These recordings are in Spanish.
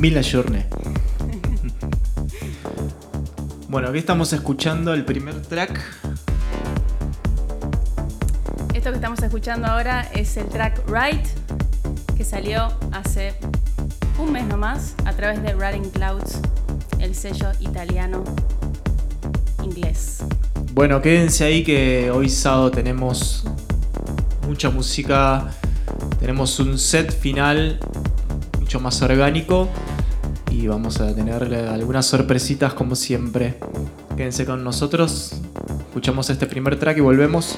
Mila Journey. bueno, aquí estamos escuchando el primer track. Esto que estamos escuchando ahora es el track Right, que salió hace un mes nomás a través de Running Clouds, el sello italiano inglés. Bueno, quédense ahí que hoy sábado tenemos mucha música. Tenemos un set final mucho más orgánico. Y vamos a tener algunas sorpresitas como siempre. Quédense con nosotros. Escuchamos este primer track y volvemos.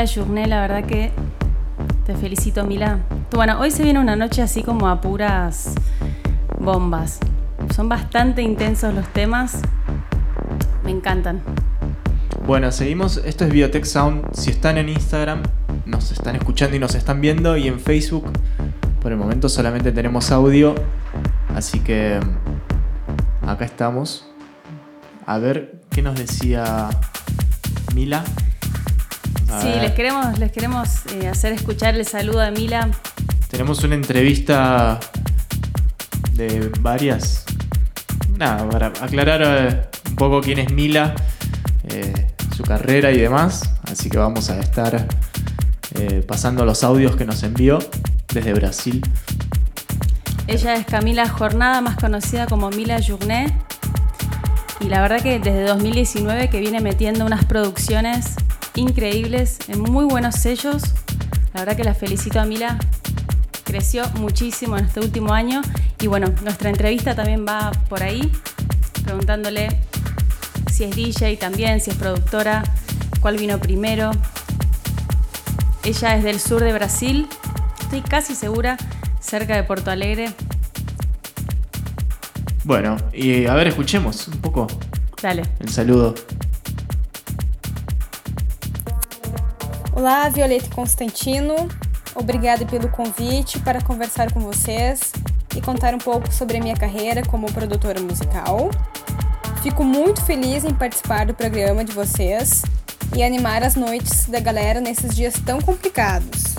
Mila la verdad que te felicito, Mila. Bueno, hoy se viene una noche así como a puras bombas. Son bastante intensos los temas. Me encantan. Bueno, seguimos. Esto es Biotech Sound. Si están en Instagram, nos están escuchando y nos están viendo. Y en Facebook, por el momento solamente tenemos audio. Así que acá estamos. A ver qué nos decía Mila. A sí, ver. les queremos, les queremos eh, hacer escuchar el saludo de Mila. Tenemos una entrevista de varias. Nada, para aclarar eh, un poco quién es Mila, eh, su carrera y demás. Así que vamos a estar eh, pasando los audios que nos envió desde Brasil. Ella es Camila Jornada, más conocida como Mila Journé. Y la verdad que desde 2019 que viene metiendo unas producciones increíbles en muy buenos sellos. La verdad que la felicito a Mila. Creció muchísimo en este último año. Y bueno, nuestra entrevista también va por ahí, preguntándole si es DJ también, si es productora, cuál vino primero. Ella es del sur de Brasil, estoy casi segura, cerca de Porto Alegre. Bueno, y a ver, escuchemos un poco Dale. el saludo. Olá, Violeta e Constantino. Obrigada pelo convite para conversar com vocês e contar um pouco sobre a minha carreira como produtora musical. Fico muito feliz em participar do programa de vocês e animar as noites da galera nesses dias tão complicados.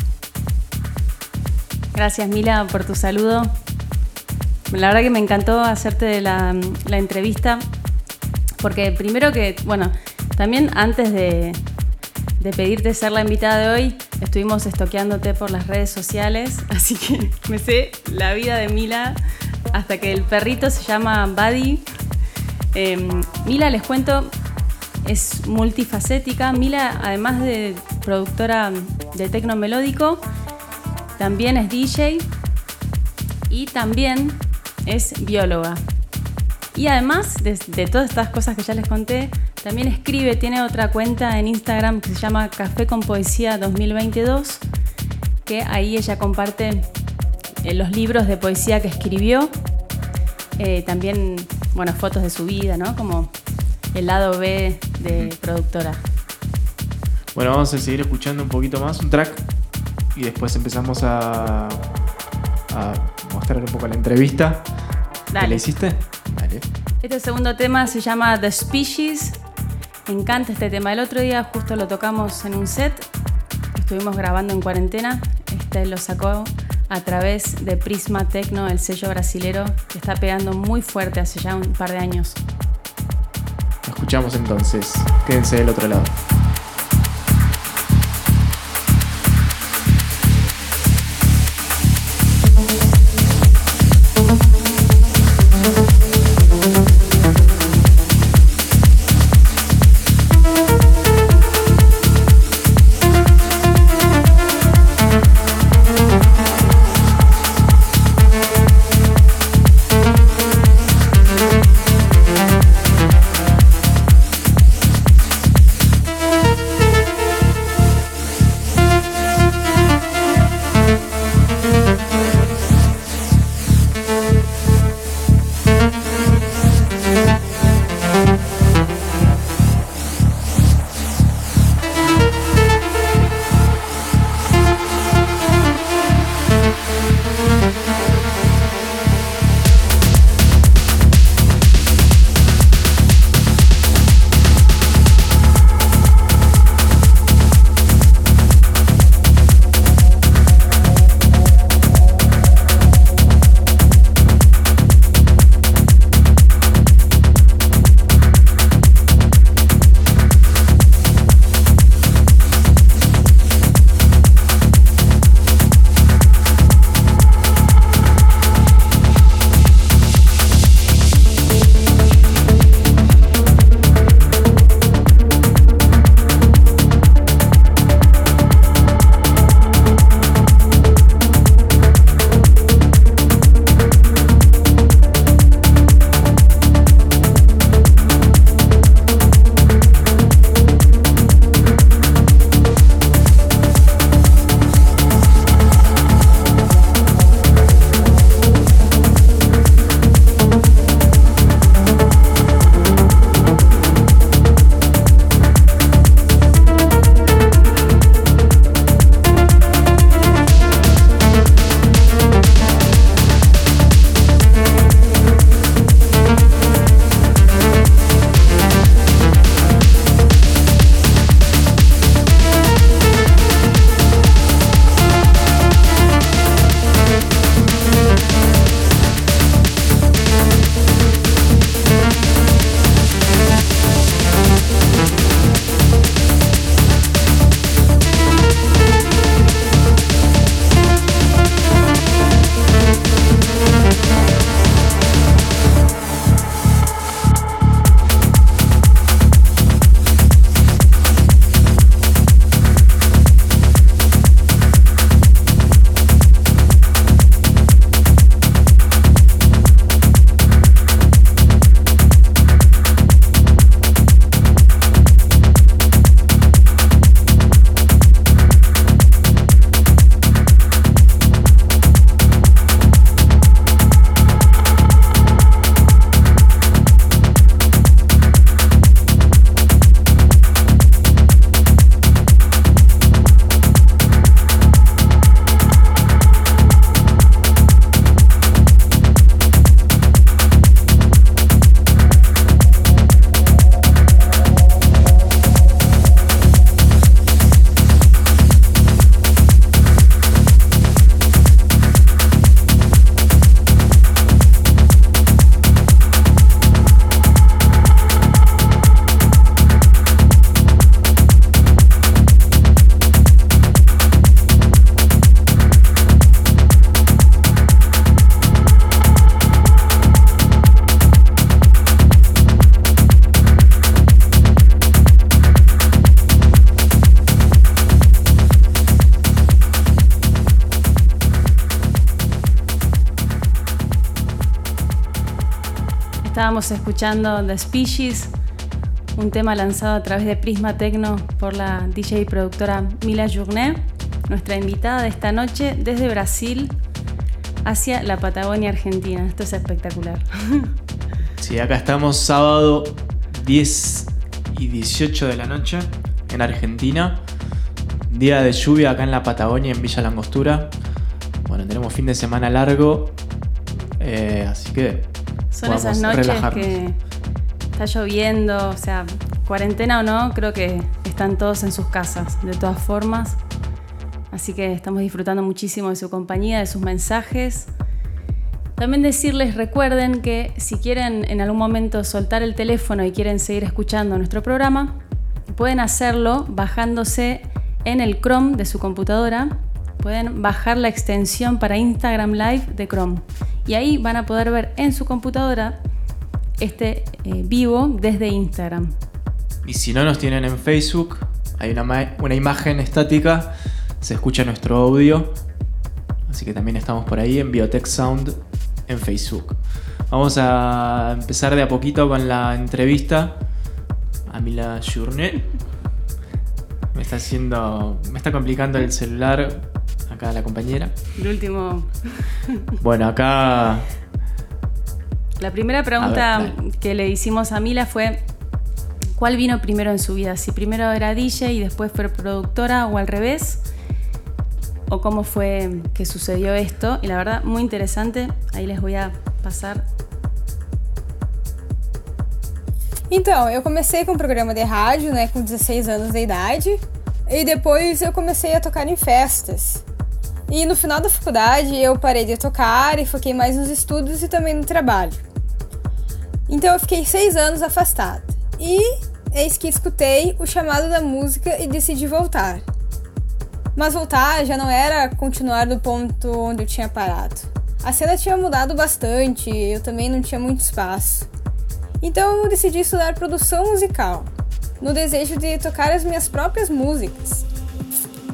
Gracias Mila por tu saludo. La verdad que me encantó hacerte la, la entrevista porque primero que, bueno, también antes de, de pedirte ser la invitada de hoy, estuvimos estoqueándote por las redes sociales, así que me sé la vida de Mila hasta que el perrito se llama Buddy. Eh, Mila, les cuento, es multifacética. Mila, además de productora de tecno melódico, también es DJ y también es bióloga. Y además de, de, todas estas cosas que ya les conté, también escribe, tiene otra cuenta en Instagram que se llama Café con Poesía 2022, que ahí ella comparte eh, los libros de poesía que escribió, eh, también, bueno, fotos de su vida, ¿no? Como el lado B de productora. Bueno, vamos a seguir escuchando un poquito más, un track, y después empezamos a, a mostrar un poco la entrevista. Dale. ¿Qué le hiciste? Este segundo tema se llama The Species. Me encanta este tema. El otro día justo lo tocamos en un set. Estuvimos grabando en cuarentena. Este lo sacó a través de Prisma Tecno, el sello brasilero que está pegando muy fuerte hace ya un par de años. Escuchamos entonces. Quédense del otro lado. Escuchando The Species, un tema lanzado a través de Prisma Tecno por la DJ y productora Mila Journet, nuestra invitada de esta noche desde Brasil hacia la Patagonia Argentina. Esto es espectacular. Sí, acá estamos sábado 10 y 18 de la noche en Argentina. Día de lluvia acá en la Patagonia, en Villa Langostura. Bueno, tenemos fin de semana largo, eh, así que son esas noches que está lloviendo, o sea, cuarentena o no, creo que están todos en sus casas, de todas formas. Así que estamos disfrutando muchísimo de su compañía, de sus mensajes. También decirles, recuerden que si quieren en algún momento soltar el teléfono y quieren seguir escuchando nuestro programa, pueden hacerlo bajándose en el Chrome de su computadora. Pueden bajar la extensión para Instagram Live de Chrome. Y ahí van a poder ver en su computadora este eh, vivo desde Instagram. Y si no nos tienen en Facebook, hay una, una imagen estática, se escucha nuestro audio. Así que también estamos por ahí en Biotech Sound en Facebook. Vamos a empezar de a poquito con la entrevista a Mila Journet. Me está haciendo. Me está complicando el celular acá la compañera. El último. Bueno, acá. La primera pregunta que le hicimos a Mila fue. ¿Cuál vino primero en su vida? Si primero era DJ y después fue productora o al revés o cómo fue que sucedió esto. Y la verdad, muy interesante. Aí les voy a passar. Então, eu comecei com um programa de rádio, né, com 16 anos de idade, e depois eu comecei a tocar em festas. E no final da faculdade eu parei de tocar e foquei mais nos estudos e também no trabalho. Então eu fiquei seis anos afastada. E eis que escutei o chamado da música e decidi voltar. Mas voltar já não era continuar do ponto onde eu tinha parado. A cena tinha mudado bastante, eu também não tinha muito espaço. Então eu decidi estudar produção musical, no desejo de tocar as minhas próprias músicas.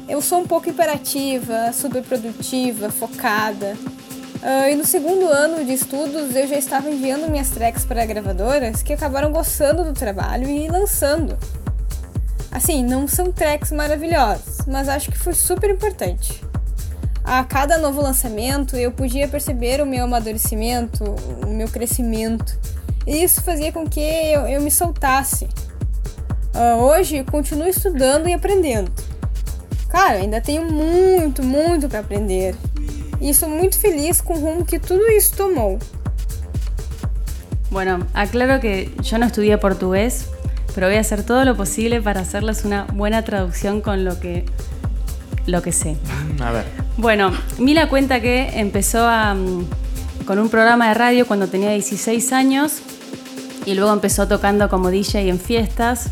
Eu sou um pouco imperativa, super produtiva, focada. Uh, e no segundo ano de estudos eu já estava enviando minhas tracks para gravadoras que acabaram gostando do trabalho e lançando. Assim, não são tracks maravilhosos, mas acho que foi super importante. A cada novo lançamento eu podia perceber o meu amadurecimento, o meu crescimento, e isso fazia com que eu, eu me soltasse. Uh, hoje continuo estudando e aprendendo. Cara, ainda tenho muito, muito para aprender. E estou muito feliz com o rumo que tudo isso tomou. Bueno, aclaro que yo no estudié portugués, pero voy a hacer todo lo posible para hacerles una buena traducción con lo que, lo que sé. A ver. Bueno, Mila cuenta que empezó mm, con un programa de radio cuando tenía 16 años y luego empezó tocando como DJ en fiestas.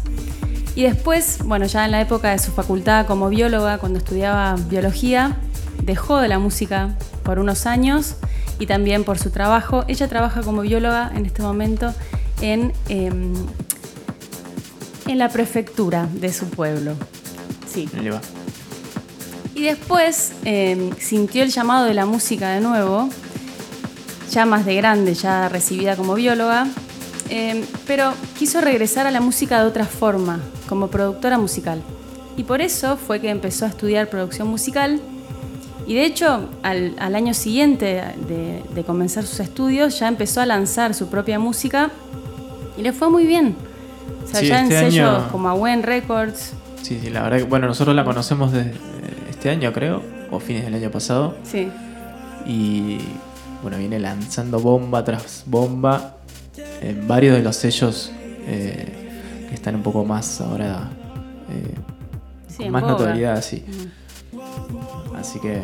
Y después, bueno, ya en la época de su facultad como bióloga, cuando estudiaba biología, dejó de la música por unos años y también por su trabajo. Ella trabaja como bióloga en este momento en em, en la prefectura de su pueblo. Sí. Y después em, sintió el llamado de la música de nuevo, ya más de grande, ya recibida como bióloga, em, pero quiso regresar a la música de otra forma, como productora musical. Y por eso fue que empezó a estudiar producción musical. Y de hecho, al, año siguiente de, de comenzar sus estudios, ya empezó a lanzar su propia música y le fue muy bien. O sea, ya en este sellos como Awen Records. Sí, sí, la verdad que, bueno, nosotros la conocemos desde este año, creo, o fines del año pasado. Sí. Y bueno, viene lanzando bomba tras bomba en varios de los sellos eh, que están un poco más ahora. Eh, con más notoriedad, sí. Así que.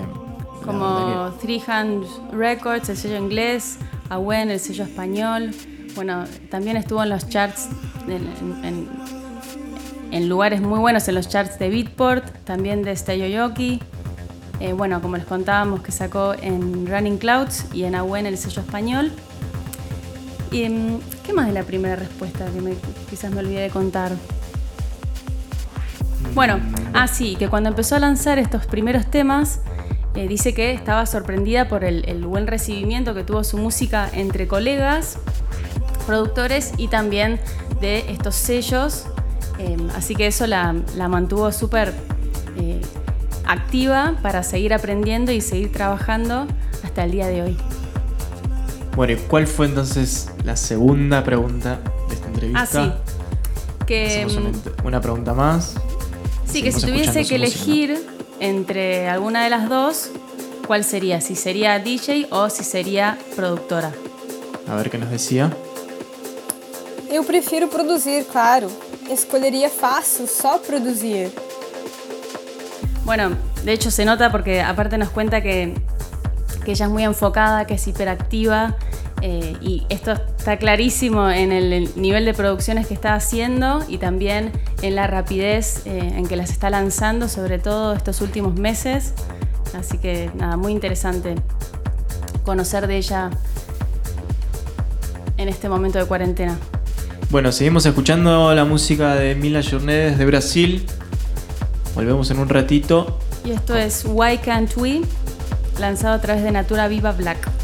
Como Three Hands Records, el sello inglés, Awen, el sello español. Bueno, también estuvo en los charts, en, lugares muy buenos, en los charts de Beatport, también de Steyoyoki. Eh, bueno, como les contábamos, que sacó en Running Clouds y en Awen el sello español. Y, em, ¿Qué más de la primera respuesta que quizás me olvidé de contar? Bueno, ah sí, que cuando empezó a lanzar estos primeros temas, eh, dice que estaba sorprendida por el, buen recibimiento que tuvo su música entre colegas productores y también de estos sellos. Eh, así que eso la, mantuvo súper eh, activa para seguir aprendiendo y seguir trabajando hasta el día de hoy. Bueno, ¿y cuál fue entonces la segunda pregunta de esta entrevista? Ah, sí. Que, mm, una, pregunta más. Sí, que si tuviese que elegir entre alguna de las dos, ¿cuál sería? Si sería DJ o si sería productora. A ver qué nos decía. Eu prefiro produzir, claro. Escolheria fácil só produzir. Bueno, de hecho se nota porque aparte nos cuenta que, que ella es muy enfocada, que es hiperactiva eh, y esto está clarísimo en el, nivel de producciones que está haciendo y también en la rapidez eh, en que las está lanzando, sobre todo estos últimos meses. Así que nada, muy interesante conocer de ella en este momento de cuarentena. Bueno, seguimos escuchando la música de Mila Journé desde Brasil. Volvemos en un ratito. Y esto es Why Can't We, lanzado a través de Natura Viva Black.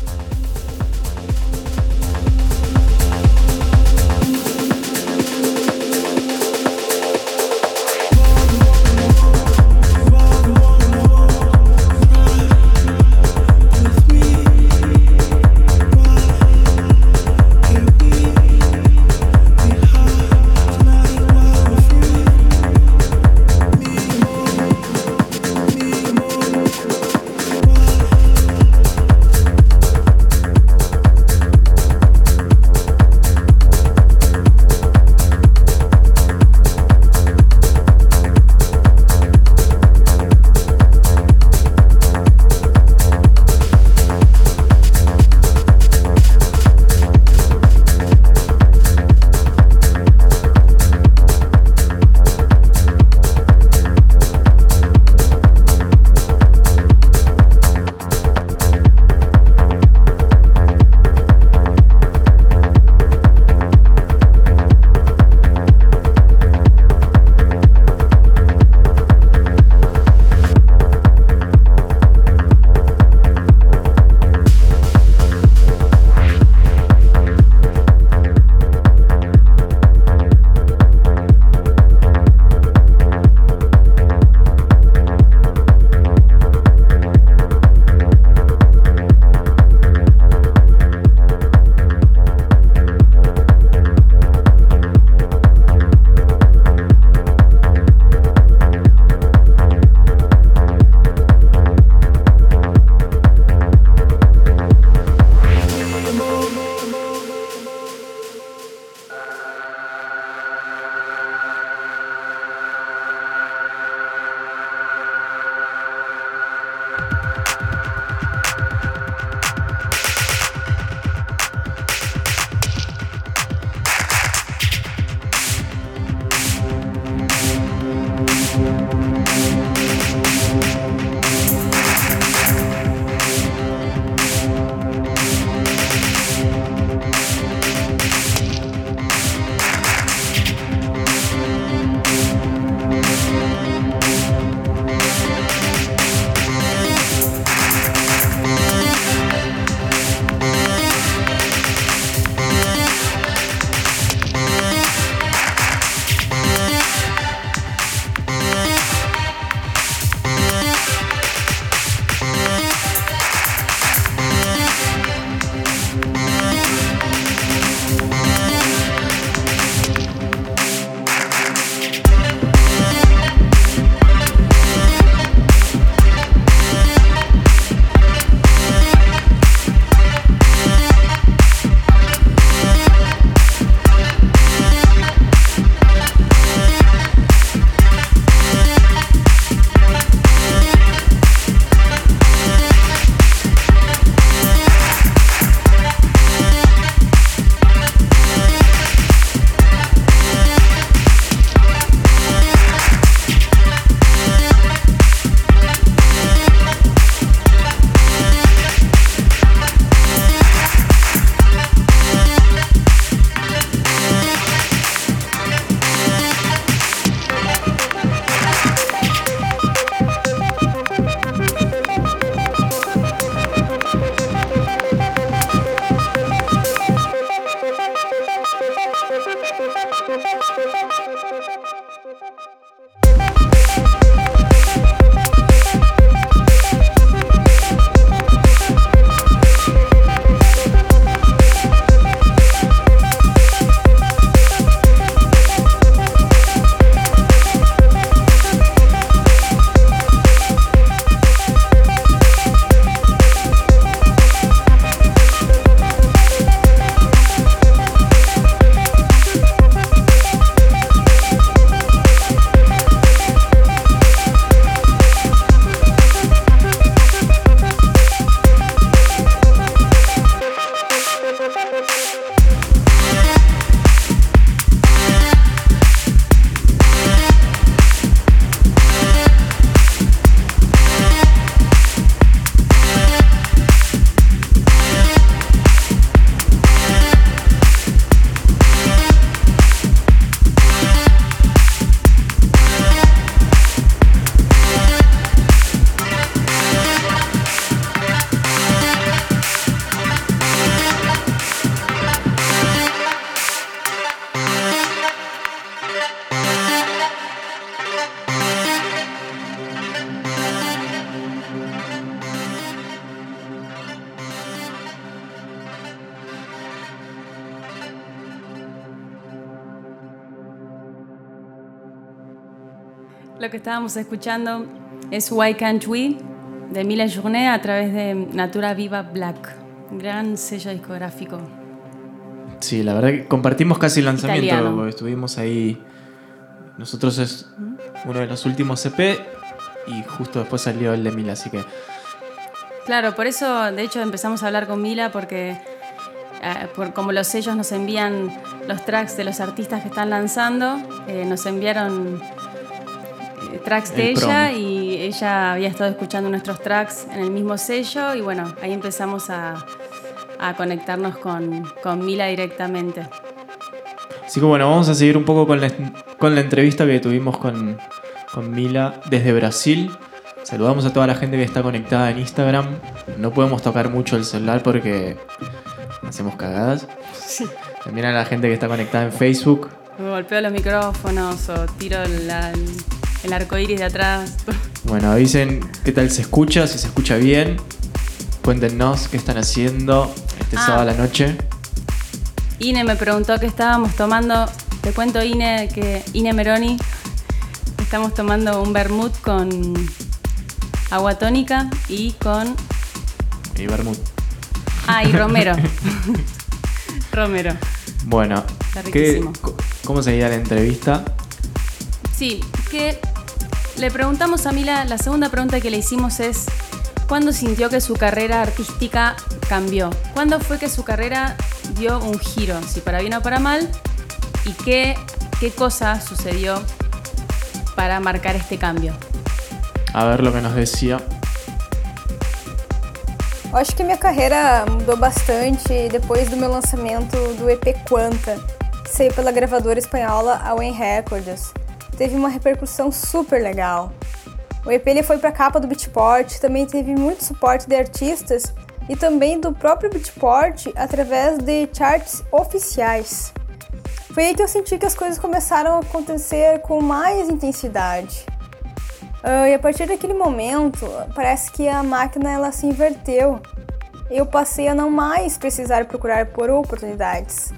Estábamos escuchando es Why Can't We de Mila Journet a través de Natura Viva Black, gran sello discográfico. Sí, la verdad que compartimos casi el lanzamiento, estuvimos ahí. Nosotros es uno de los últimos EP y justo después salió el de Mila, así que Claro, por eso de hecho empezamos a hablar con Mila porque eh, por, como los sellos nos envían los tracks de los artistas que están lanzando, eh, nos enviaron tracks de El ella y ella había estado escuchando nuestros tracks en el mismo sello y bueno, ahí empezamos a, a conectarnos con, con Mila directamente. Así que bueno, vamos a seguir un poco con la, con la entrevista que tuvimos con, con Mila desde Brasil. Saludamos a toda la gente que está conectada en Instagram. No podemos tocar mucho el celular porque hacemos cagadas. También a la gente que está conectada en Facebook. Me golpeo los micrófonos o tiro la- el arco iris de atrás. Bueno, avisen qué tal se escucha, si se escucha bien. Cuéntenos qué están haciendo este Ah. sábado a la noche. Ine me preguntó qué estábamos tomando. Te cuento, Ine, que Ine Meroni estamos tomando un vermut con agua tónica y con. Y Bermud. Ah, y romero. romero. Bueno, Está ¿qué- riquísimo. ¿cómo seguía la entrevista? Sí, que le preguntamos a Mila, la segunda pregunta que le hicimos es, ¿cuándo sintió que su carrera artística cambió? ¿Cuándo fue que su carrera dio un giro, si para bien o para mal? ¿Y qué, qué cosa sucedió para marcar este cambio? A ver lo que nos decía. Acho que minha carreira mudou bastante depois do meu lançamento do EP Quanta, que saiu pela gravadora espanhola a Wayne Records. Teve uma repercussão super legal. O EP ele foi para a capa do Beatport, também teve muito suporte de artistas e também do próprio Beatport através de charts oficiais. Foi aí que eu senti que as coisas começaram a acontecer com mais intensidade. Ah, e a partir daquele momento, parece que a máquina ela se inverteu. Eu passei a não mais precisar procurar por oportunidades.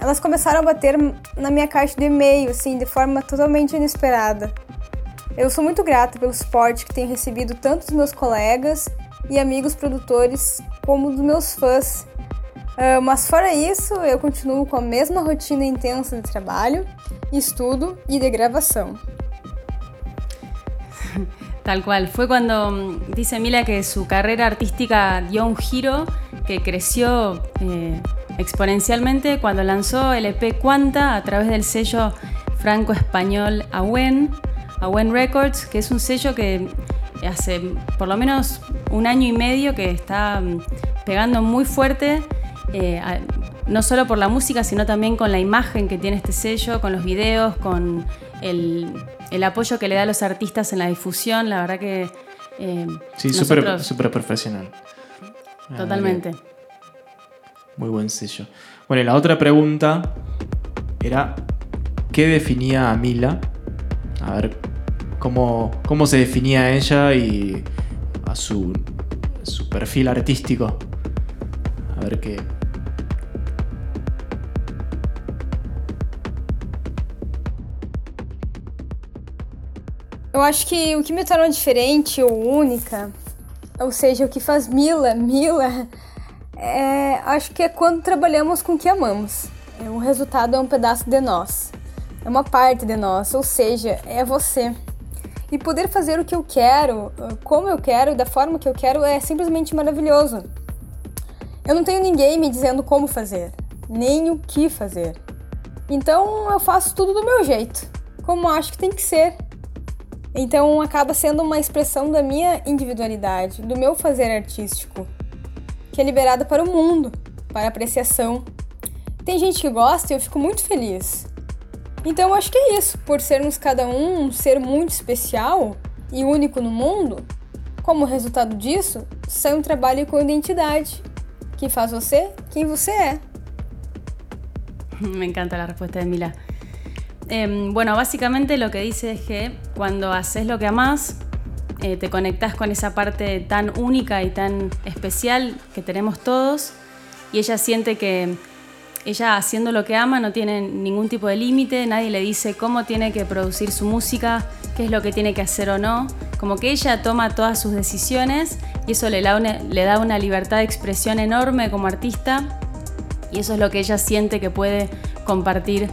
Elas começaram a bater na minha caixa de e-mail, assim, de forma totalmente inesperada. Eu sou muito grata pelo suporte que tenho recebido tanto dos meus colegas e amigos produtores como dos meus fãs. Ah, mas fora isso, eu continuo com a mesma rotina intensa de trabalho, estudo e de gravação. Tal cual, fue cuando mm, dice Mila que su carrera artística dio un giro, que creció eh, exponencialmente cuando lanzó el EP Quanta a través del sello franco-español Awen, Awen Records, que es un sello que hace por lo menos un año y medio que está mm, pegando muy fuerte, eh, a- no solo por la música, sino también con la imagen que tiene este sello, con los videos, con el, el apoyo que le da a los artistas en la difusión. La verdad que... eh, Sí, súper nosotros- súper profesional. Totalmente. Muy buen sello. Bueno, y la otra pregunta era, ¿qué definía a Mila? A ver, ¿cómo, cómo se definía ella y a su, su perfil artístico? A ver qué... Eu acho que o que me torna diferente ou única, ou seja, o que faz Mila, Mila, é, acho que é quando trabalhamos com o que amamos. É, o resultado é um pedaço de nós, é uma parte de nós, ou seja, é você. E poder fazer o que eu quero, como eu quero, da forma que eu quero, é simplesmente maravilhoso. Eu não tenho ninguém me dizendo como fazer, nem o que fazer. Então eu faço tudo do meu jeito, como acho que tem que ser. Então acaba sendo uma expressão da minha individualidade, do meu fazer artístico, que é liberada para o mundo, para apreciação. Tem gente que gosta e eu fico muito feliz. Então acho que é isso, por sermos cada um um ser muito especial e único no mundo, como resultado disso, sai um trabalho com identidade, que faz você quem você é. Me encanta la respuesta de Mila. Em, bueno, básicamente lo que dice es que cuando haces lo que amás, eh, te conectás con esa parte tan única y tan especial que tenemos todos y ella siente que ella haciendo lo que ama no tiene ningún tipo de límite, nadie le dice cómo tiene que producir su música, qué es lo que tiene que hacer o no. Como que ella toma todas sus decisiones y eso le da una, le da una libertad de expresión enorme como artista y eso es lo que ella siente que puede compartir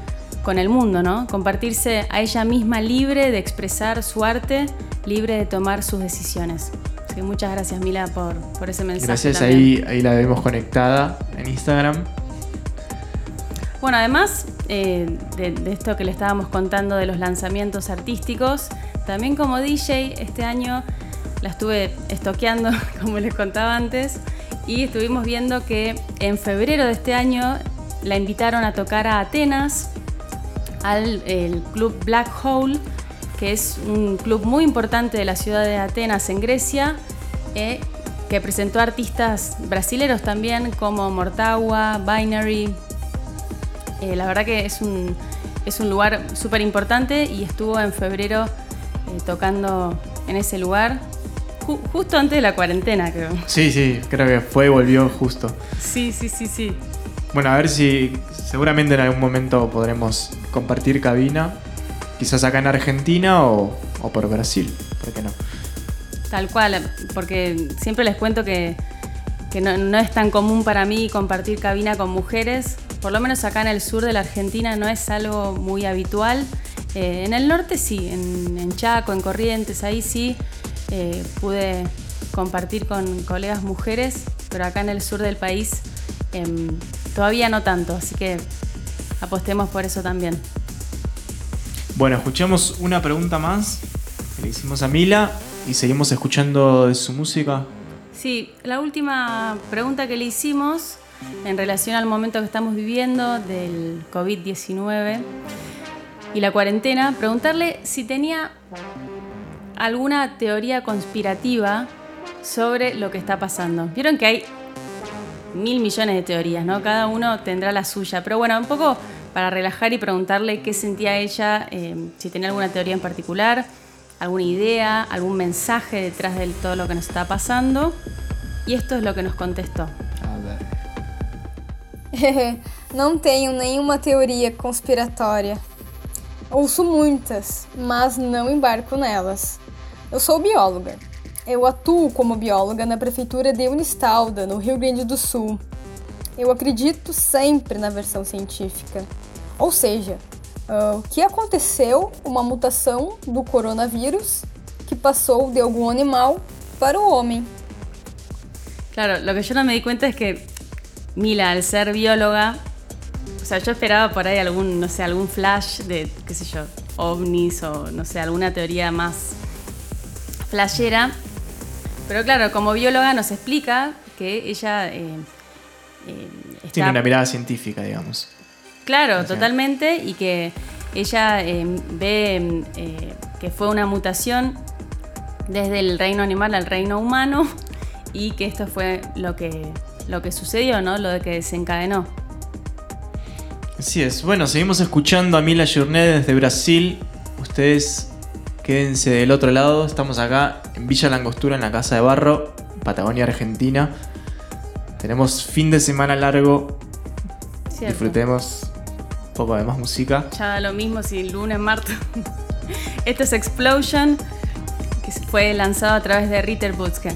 con el mundo, ¿no? Compartirse a ella misma libre de expresar su arte, libre de tomar sus decisiones. Así que muchas gracias Mila por, por ese mensaje. Gracias, ahí la vemos conectada en Instagram. Bueno, además eh, de, de esto que le estábamos contando de los lanzamientos artísticos, también como DJ este año la estuve estoqueando, como les contaba antes, y estuvimos viendo que en febrero de este año la invitaron a tocar a Atenas, al el club Black Hole, que es un club muy importante de la ciudad de Atenas en Grecia, eh, que presentó artistas brasileros también como Mortagua, Binary. Eh, la verdad que es un, es un lugar súper importante y estuvo en febrero eh, tocando en ese lugar, ju- justo antes de la cuarentena, creo. Sí, sí, creo que fue y volvió justo. Sí, sí, sí, sí. Bueno, a ver si seguramente en algún momento podremos compartir cabina, quizás acá en Argentina o, o por Brasil, ¿por qué no? Tal cual, porque siempre les cuento que, que no, es tan común para mí compartir cabina con mujeres. Por lo menos acá en el sur de la Argentina no es algo muy habitual. Eh, en el norte sí, en, en Chaco, en Corrientes, ahí sí eh, pude compartir con colegas mujeres, pero acá en el sur del país em, todavía no tanto, así que apostemos por eso también. Bueno, escuchamos una pregunta más que le hicimos a Mila y seguimos escuchando de su música. Sí, la última pregunta que le hicimos en relación al momento que estamos viviendo del COVID-19 y la cuarentena, preguntarle si tenía alguna teoría conspirativa sobre lo que está pasando. Vieron que hay mil millones de teorías, ¿no? Cada uno tendrá la suya, pero bueno, un poco para relajar y preguntarle qué sentía ella, eh, si tenía alguna teoría en particular, alguna idea, algún mensaje detrás de todo lo que nos está pasando. Y esto es lo que nos contestó. A ver. não tenho nenhuma teoria conspiratória. Ouço muitas, mas não embarco nelas. Eu sou bióloga. Eu atuo como bióloga na prefeitura de Unistalda, no Rio Grande do Sul. Eu acredito sempre na versão científica. Ou seja, ah, o que aconteceu uma mutação do coronavírus que passou de algum animal para o homem. Claro, lo que yo no me di cuenta es que Mila, al ser bióloga, o sea, yo esperaba por ahí algún, no sé, algún flash de, qué sé yo, ovnis o, no sé, alguna teoría más flashera. Pero claro, como bióloga nos explica que ella eh, eh, está... Tiene una mirada científica, digamos. Claro, totalmente, y que ella eh, ve que fue una mutación desde el reino animal al reino humano y que esto fue lo que, lo que sucedió, ¿no? Lo de que desencadenó. Así es. Bueno, seguimos escuchando a Mila Journet desde Brasil. Ustedes quédense del otro lado. Estamos acá en Villa Langostura, en la Casa de Barro, Patagonia, Argentina. Tenemos fin de semana largo. ¿cierto? Disfrutemos un poco de más música. Ya da lo mismo si lunes, martes. Esto es Explosion, que fue lanzado a través de Ritter Butzke.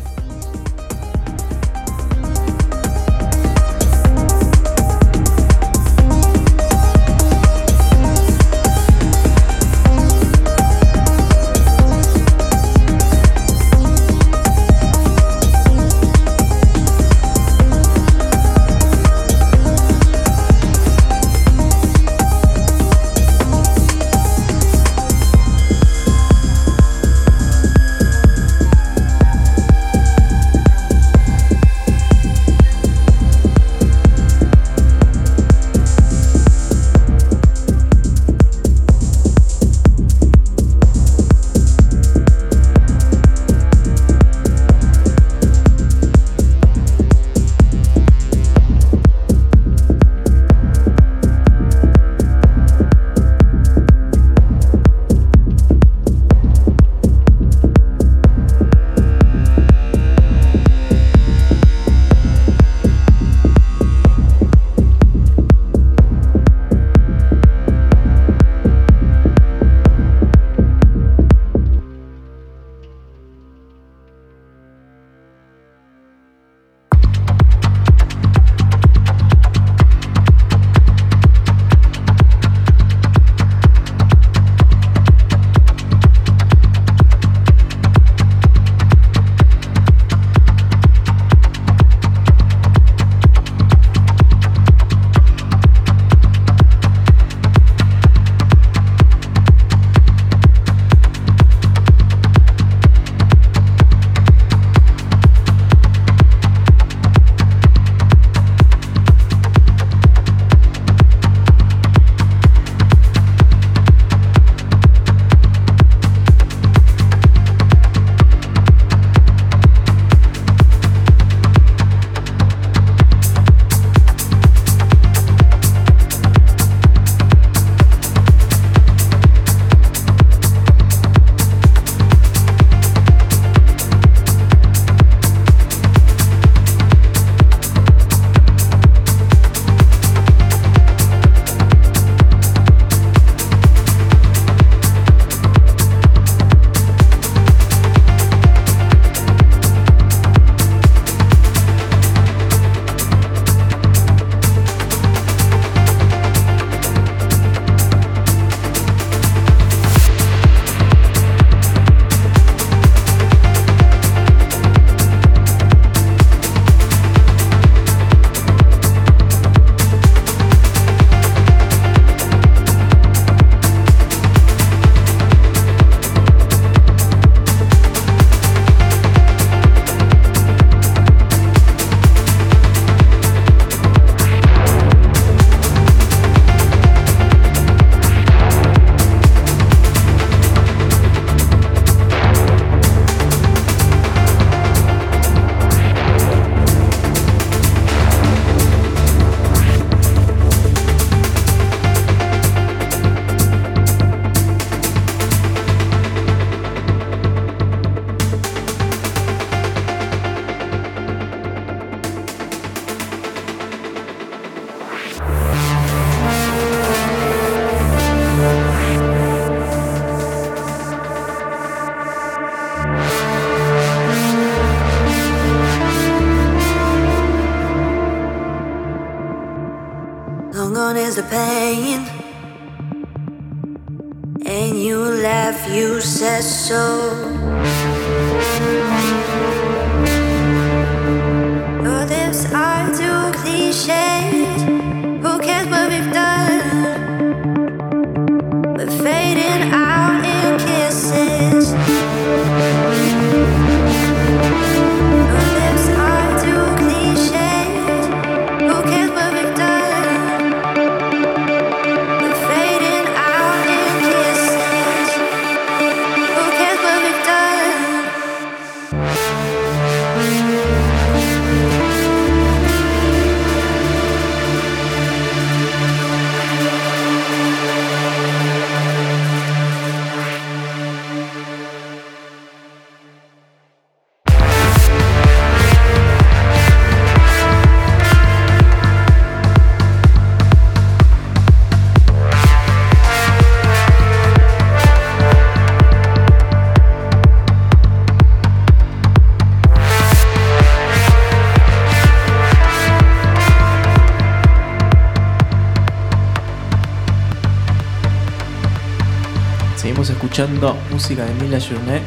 Música de Mila Journet.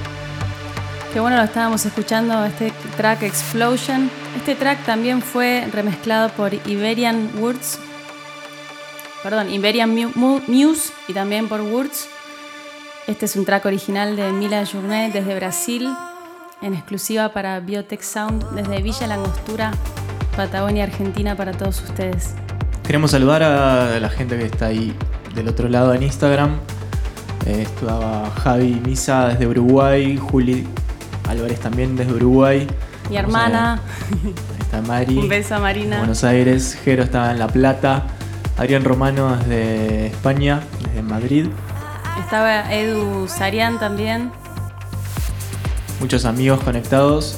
Qué bueno lo estábamos escuchando, este track Explosion. Este track también fue remezclado por Iberian Woods. Perdón, Iberian Mu- Mu- Muse y también por Woods. Este es un track original de Mila Journet desde Brasil, en exclusiva para Biotech Sound desde Villa Langostura, Patagonia, Argentina, para todos ustedes. Queremos saludar a la gente que está ahí del otro lado en Instagram. Eh, estaba Javi Misa desde Uruguay, Juli Álvarez también desde Uruguay. Mi hermana, Ahí está Mari. un beso a Marina. Buenos Aires, Jero estaba en La Plata, Adrián Romano desde España, desde Madrid, Estaba Edu Sarian también. muchos amigos conectados.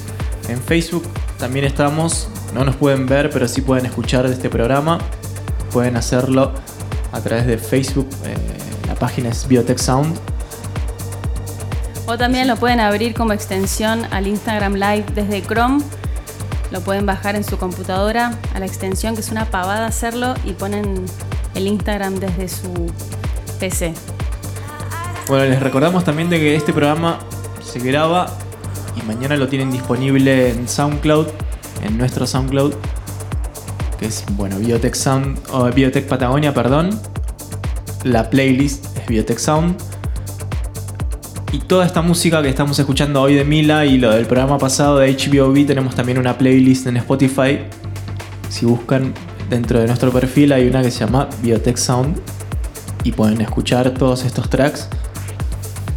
En Facebook también estamos, no nos pueden ver, pero sí pueden escuchar de este programa. Pueden hacerlo a través de Facebook, página es Biotech Sound. O también lo pueden abrir como extensión al Instagram Live desde Chrome. Lo pueden bajar en su computadora a la extensión, que es una pavada hacerlo, y ponen el Instagram desde su PC. Bueno, les recordamos también de que este programa se graba y mañana lo tienen disponible en SoundCloud, en nuestro SoundCloud, que es, bueno, Biotech Sound, o Biotech Patagonia, perdón. La playlist es Biotech Sound. Y toda esta música que estamos escuchando hoy de Mila y lo del programa pasado de HBOB, tenemos también una playlist en Spotify. Si buscan dentro de nuestro perfil hay una que se llama Biotech Sound y pueden escuchar todos estos tracks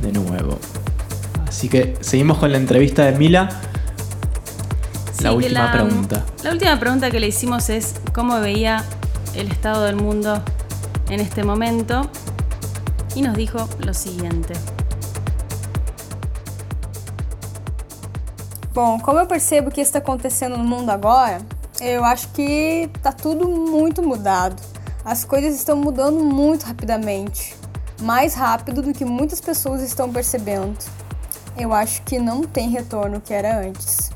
de nuevo. Así que seguimos con la entrevista de Mila. Sí, la última pregunta. La última pregunta que le hicimos es cómo veía el estado del mundo en este momento. Y nos dijo lo siguiente. Bom, como eu percebo que está acontecendo no mundo agora, eu acho que tá tudo muito mudado. As coisas estão mudando muito rapidamente, mais rápido do que muitas pessoas estão percebendo. Eu acho que não tem retorno que era antes.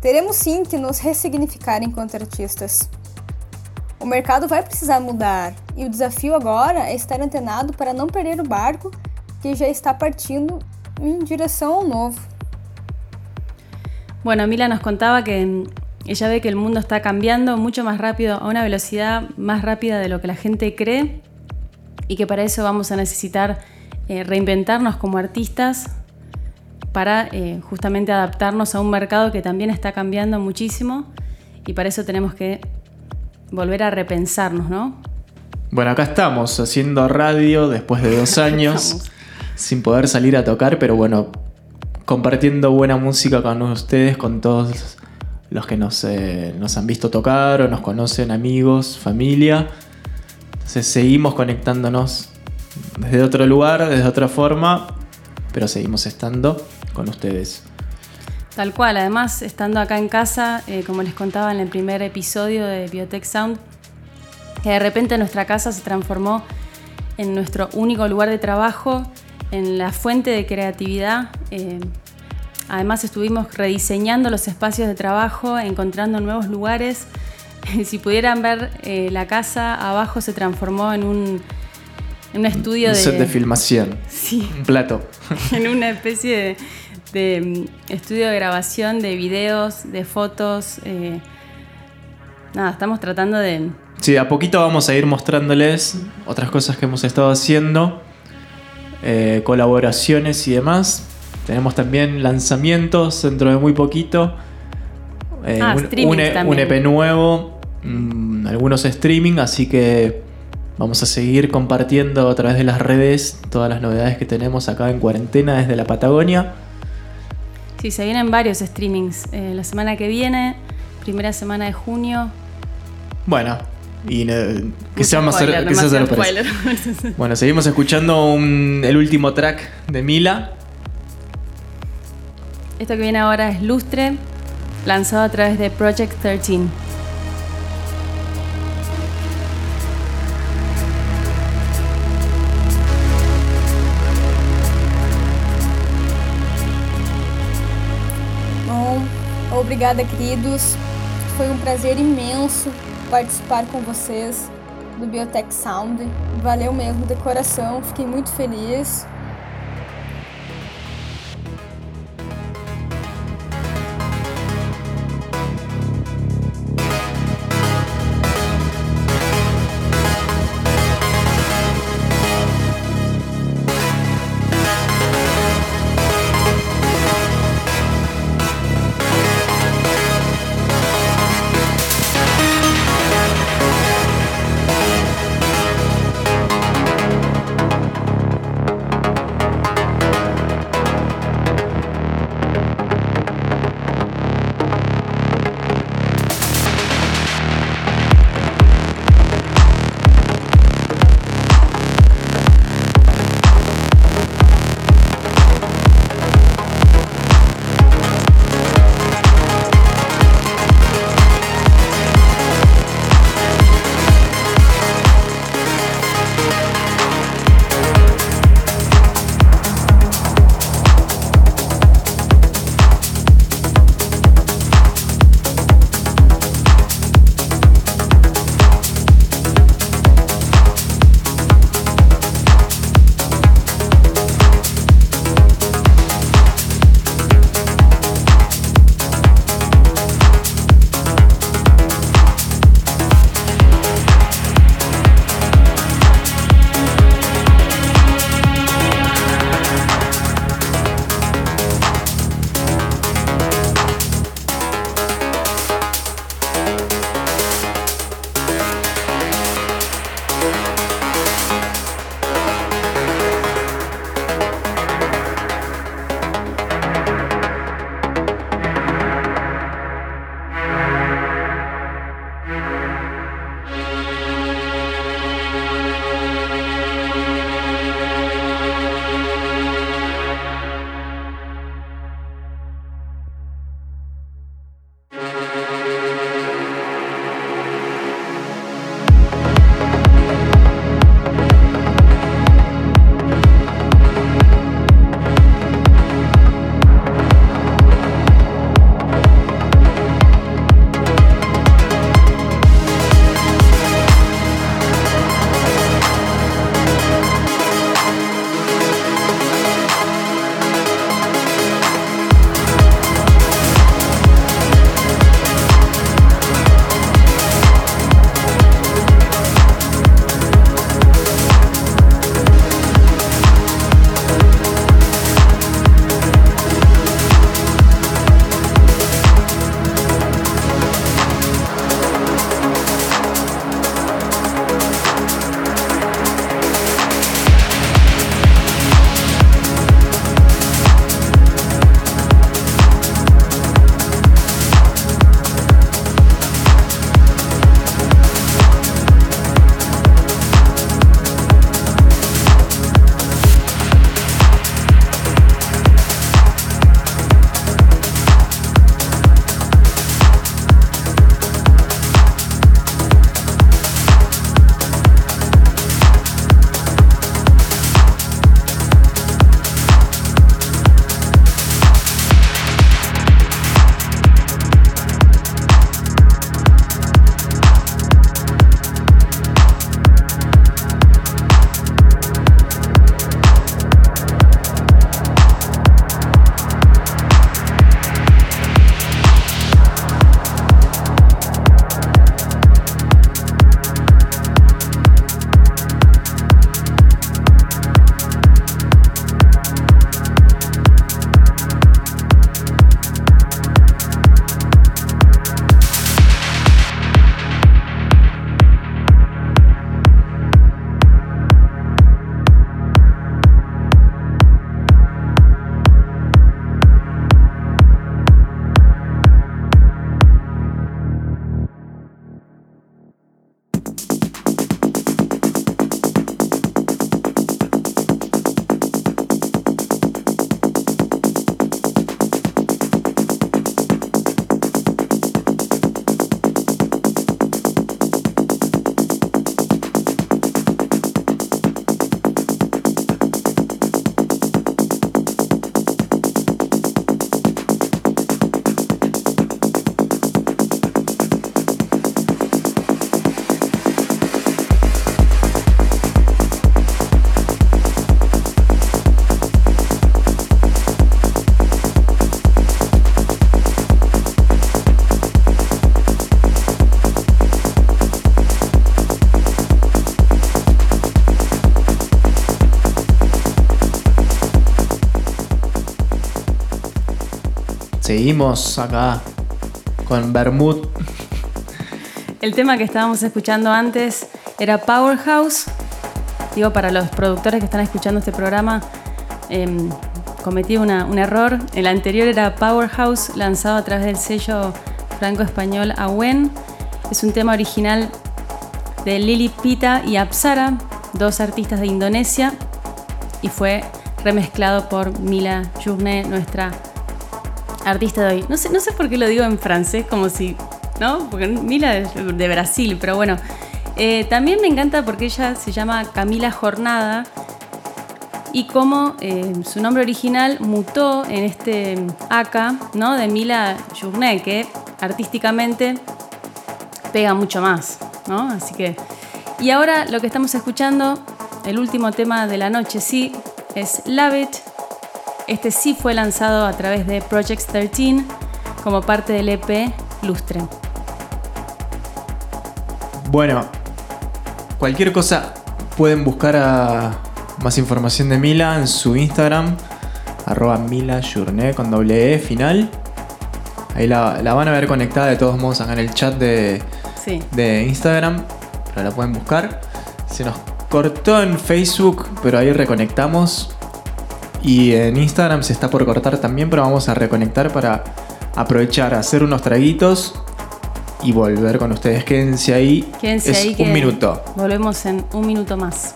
Teremos sim que nos ressignificar enquanto artistas. O mercado vai precisar mudar e o desafio agora é estar antenado para não perder o barco que já está partindo em direção ao novo. Bueno, Mila nos contaba que mm, ella ve que el mundo está cambiando mucho más rápido, a una velocidad más rápida de lo que la gente cree, y que para eso vamos a necesitar eh, reinventarnos como artistas para eh, justamente adaptarnos a un mercado que también está cambiando muchísimo, y para eso tenemos que volver a repensarnos, ¿no? Bueno, acá estamos haciendo radio después de dos años sin poder salir a tocar, pero bueno, compartiendo buena música con ustedes, con todos los que nos, eh, nos han visto tocar o nos conocen, amigos, familia. Entonces seguimos conectándonos desde otro lugar, desde otra forma, pero seguimos estando con ustedes. Tal cual, además estando acá en casa, eh, como les contaba en el primer episodio de Biotech Sound, que de repente nuestra casa se transformó en nuestro único lugar de trabajo, en la fuente de creatividad. eh, además estuvimos rediseñando los espacios de trabajo, encontrando nuevos lugares si pudieran ver eh, la casa, abajo se transformó en un, en un estudio Un de... set de filmación. Sí, Un plato. en una especie de, de, mm, estudio de grabación de videos, de fotos. eh, nada, estamos tratando de... Sí, a poquito vamos a ir mostrándoles otras cosas que hemos estado haciendo, eh, colaboraciones y demás. Tenemos también lanzamientos dentro de muy poquito. Eh, Ah, un, un E- un EP nuevo, mm, algunos streaming, así que vamos a seguir compartiendo a través de las redes todas las novedades que tenemos acá en cuarentena desde la Patagonia. Sí, se vienen varios streamings. eh, la semana que viene, primera semana de junio. Bueno, y eh, que sea más spoiler, que sea demasiado sorpresa. spoiler. Bueno, seguimos escuchando un- el último track de Mila. Esto que viene ahora es Lustre, lanzado a través de Project 13. Obrigada, queridos. Foi um prazer imenso participar com vocês do Biotech Sound. Valeu mesmo de coração, fiquei muito feliz. Acá con Bermud. El tema que estábamos escuchando antes era Powerhouse. Digo, para los productores que están escuchando este programa, em, cometí un error. El anterior era Powerhouse, lanzado a través del sello franco-español Awen. Es un tema original de Lili Pita y Apsara, dos artistas de Indonesia, y fue remezclado por Mila Journé, nuestra artista de hoy. No sé, no sé por qué lo digo en francés, como si, ¿no? Porque Mila es de Brasil, pero bueno. Eh, también me encanta porque ella se llama Camila Jornada y como eh, su nombre original mutó en este AK, ¿no? De Mila Journé, que artísticamente pega mucho más, ¿no? Así que... Y ahora lo que estamos escuchando, el último tema de la noche, sí, es Love It. Este sí fue lanzado a través de Project 13 como parte del EP Lustre. Bueno, cualquier cosa pueden buscar a más información de Mila en su Instagram, arroba Mila Journé con doble E final. Ahí la, la van a ver conectada de todos modos acá en el chat de, Sí. de Instagram, pero la pueden buscar. Se nos cortó en Facebook, pero ahí reconectamos. Y en Instagram se está por cortar también, pero vamos a reconectar para aprovechar, hacer unos traguitos y volver con ustedes. Quédense ahí. Quédense es ahí que un minuto. Volvemos en un minuto más.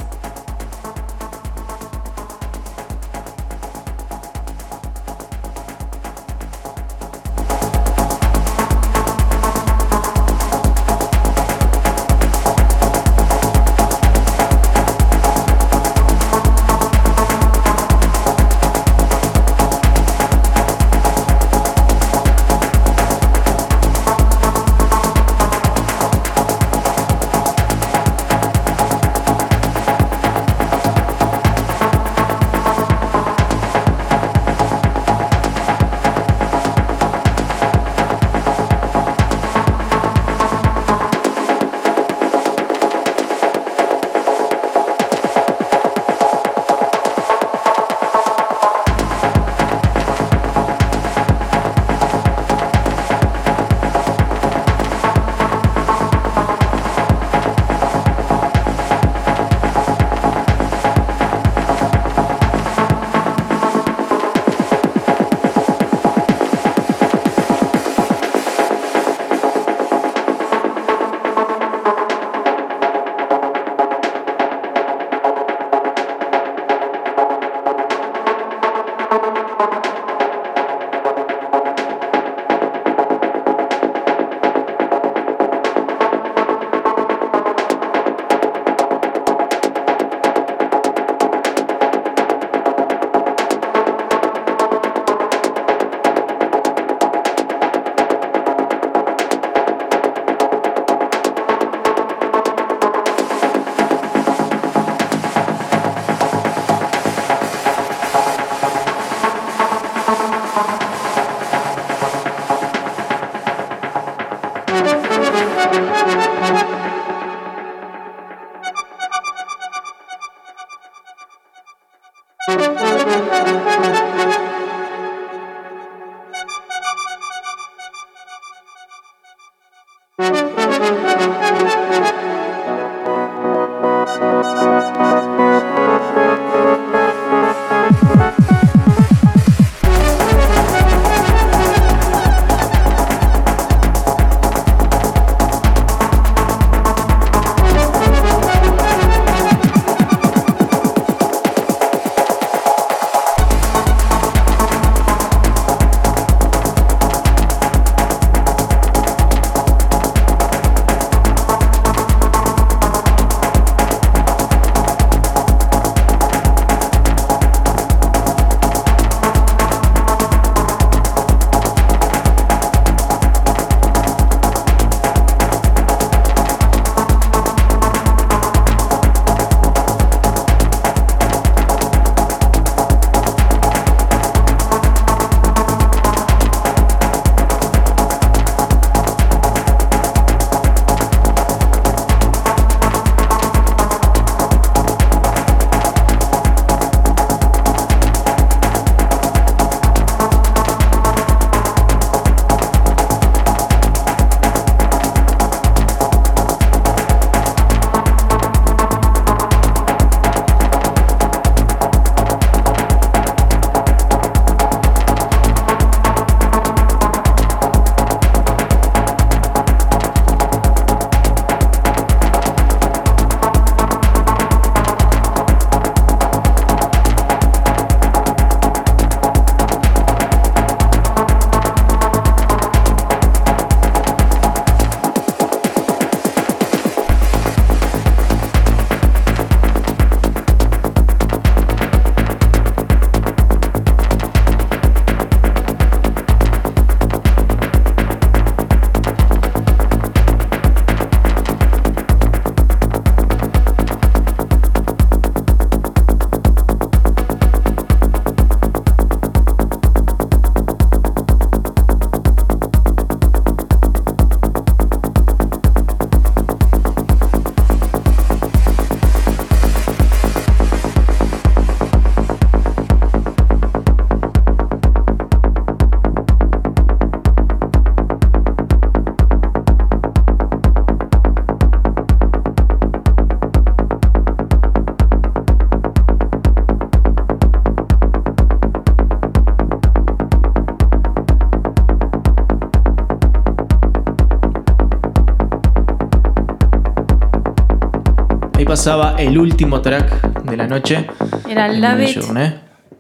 Pasaba el último track de la noche. Era Love It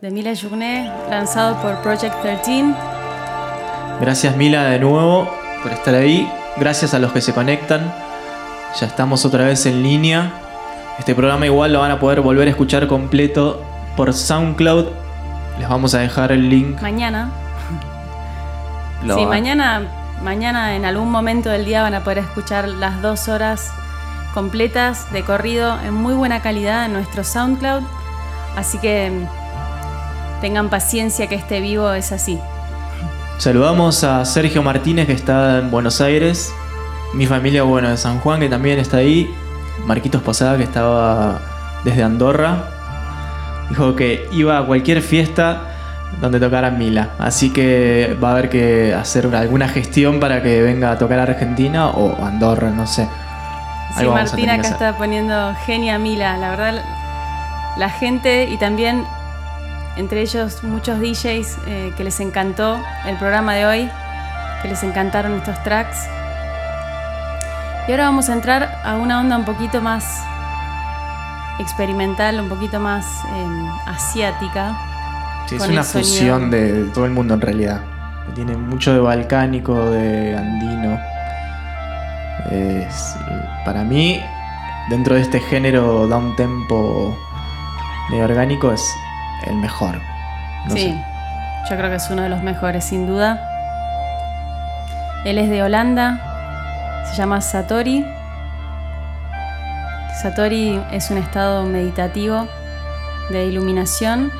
de Mila Journé, lanzado por Project 13. Gracias Mila de nuevo por estar ahí. Gracias a los que se conectan. Ya estamos otra vez en línea. Este programa igual lo van a poder volver a escuchar completo por SoundCloud. Les vamos a dejar el link. Mañana. Lo- Sí, mañana, mañana en algún momento del día van a poder escuchar las dos horas completas de corrido en muy buena calidad en nuestro SoundCloud. Así que mm, tengan paciencia que este vivo es así. Saludamos a Sergio Martínez que está en Buenos Aires. Mi familia, bueno, de San Juan que también está ahí. Marquitos Posada que estaba desde Andorra. Dijo que iba a cualquier fiesta donde tocara Mila. Así que va a haber que hacer una- alguna gestión para que venga a tocar a Argentina o Andorra, no sé. Sí, Algo vamos a Martín tener que acá está poniendo genia Mila. La verdad, la- gente y también entre ellos muchos DJs eh, que les encantó el programa de hoy, que les encantaron estos tracks. Y ahora vamos a entrar a una onda un poquito más experimental, un poquito más eh, asiática. Sí, es una fusión de, de todo el mundo en realidad. Tiene mucho de balcánico, de andino. Es- para mí, dentro de este género down tempo medio orgánico, es el mejor. No sí, sé. yo creo que es uno de los mejores, sin duda. Él es de Holanda, se llama Satori. Satori es un estado meditativo de iluminación.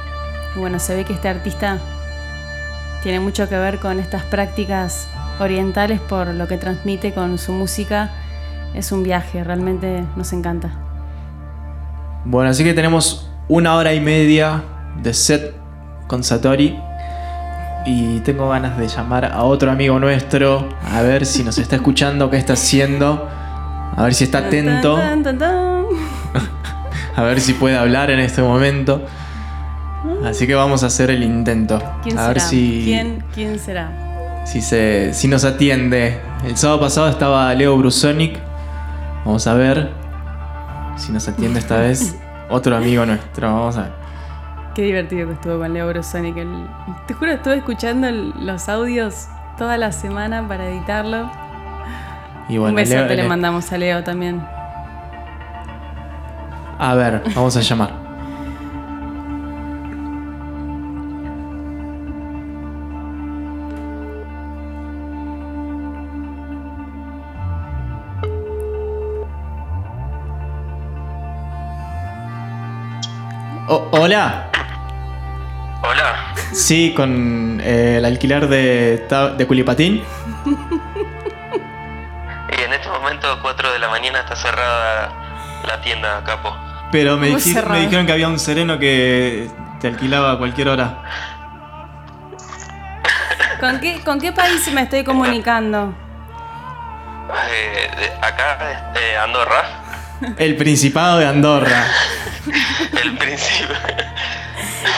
Y bueno, se ve que este artista tiene mucho que ver con estas prácticas orientales por lo que transmite con su música. Es un viaje, realmente nos encanta. Bueno, así que tenemos una hora y media de set con Satori. Y tengo ganas de llamar a otro amigo nuestro, a ver si nos está escuchando, qué está haciendo, a ver si está atento. A ver si puede hablar en este momento. Así que vamos a hacer el intento. ¿Quién a será? ver si, ¿Quién, ¿Quién será? Si, se, si nos atiende. El sábado pasado estaba Leo Brusonic. Vamos a ver si nos atiende esta vez. Otro amigo nuestro. Vamos a ver. Qué divertido que estuvo con Leo Brusonic. El- Te juro, estuve escuchando el- los audios toda la semana para editarlo. Y bueno, Un besote Leo- le mandamos a Leo también. A ver, vamos a llamar. Hola. Hola, Sí, con eh, el alquiler de, de Culipatín. y en este momento, 4 de la mañana, está cerrada la tienda, capo. Pero me, Muy dij- cerrado. me dijeron que había un sereno que te alquilaba a cualquier hora. ¿Con qué, ¿Con qué país me estoy comunicando? Eh, de- acá, eh, Andorra, El Principado de Andorra. el principio.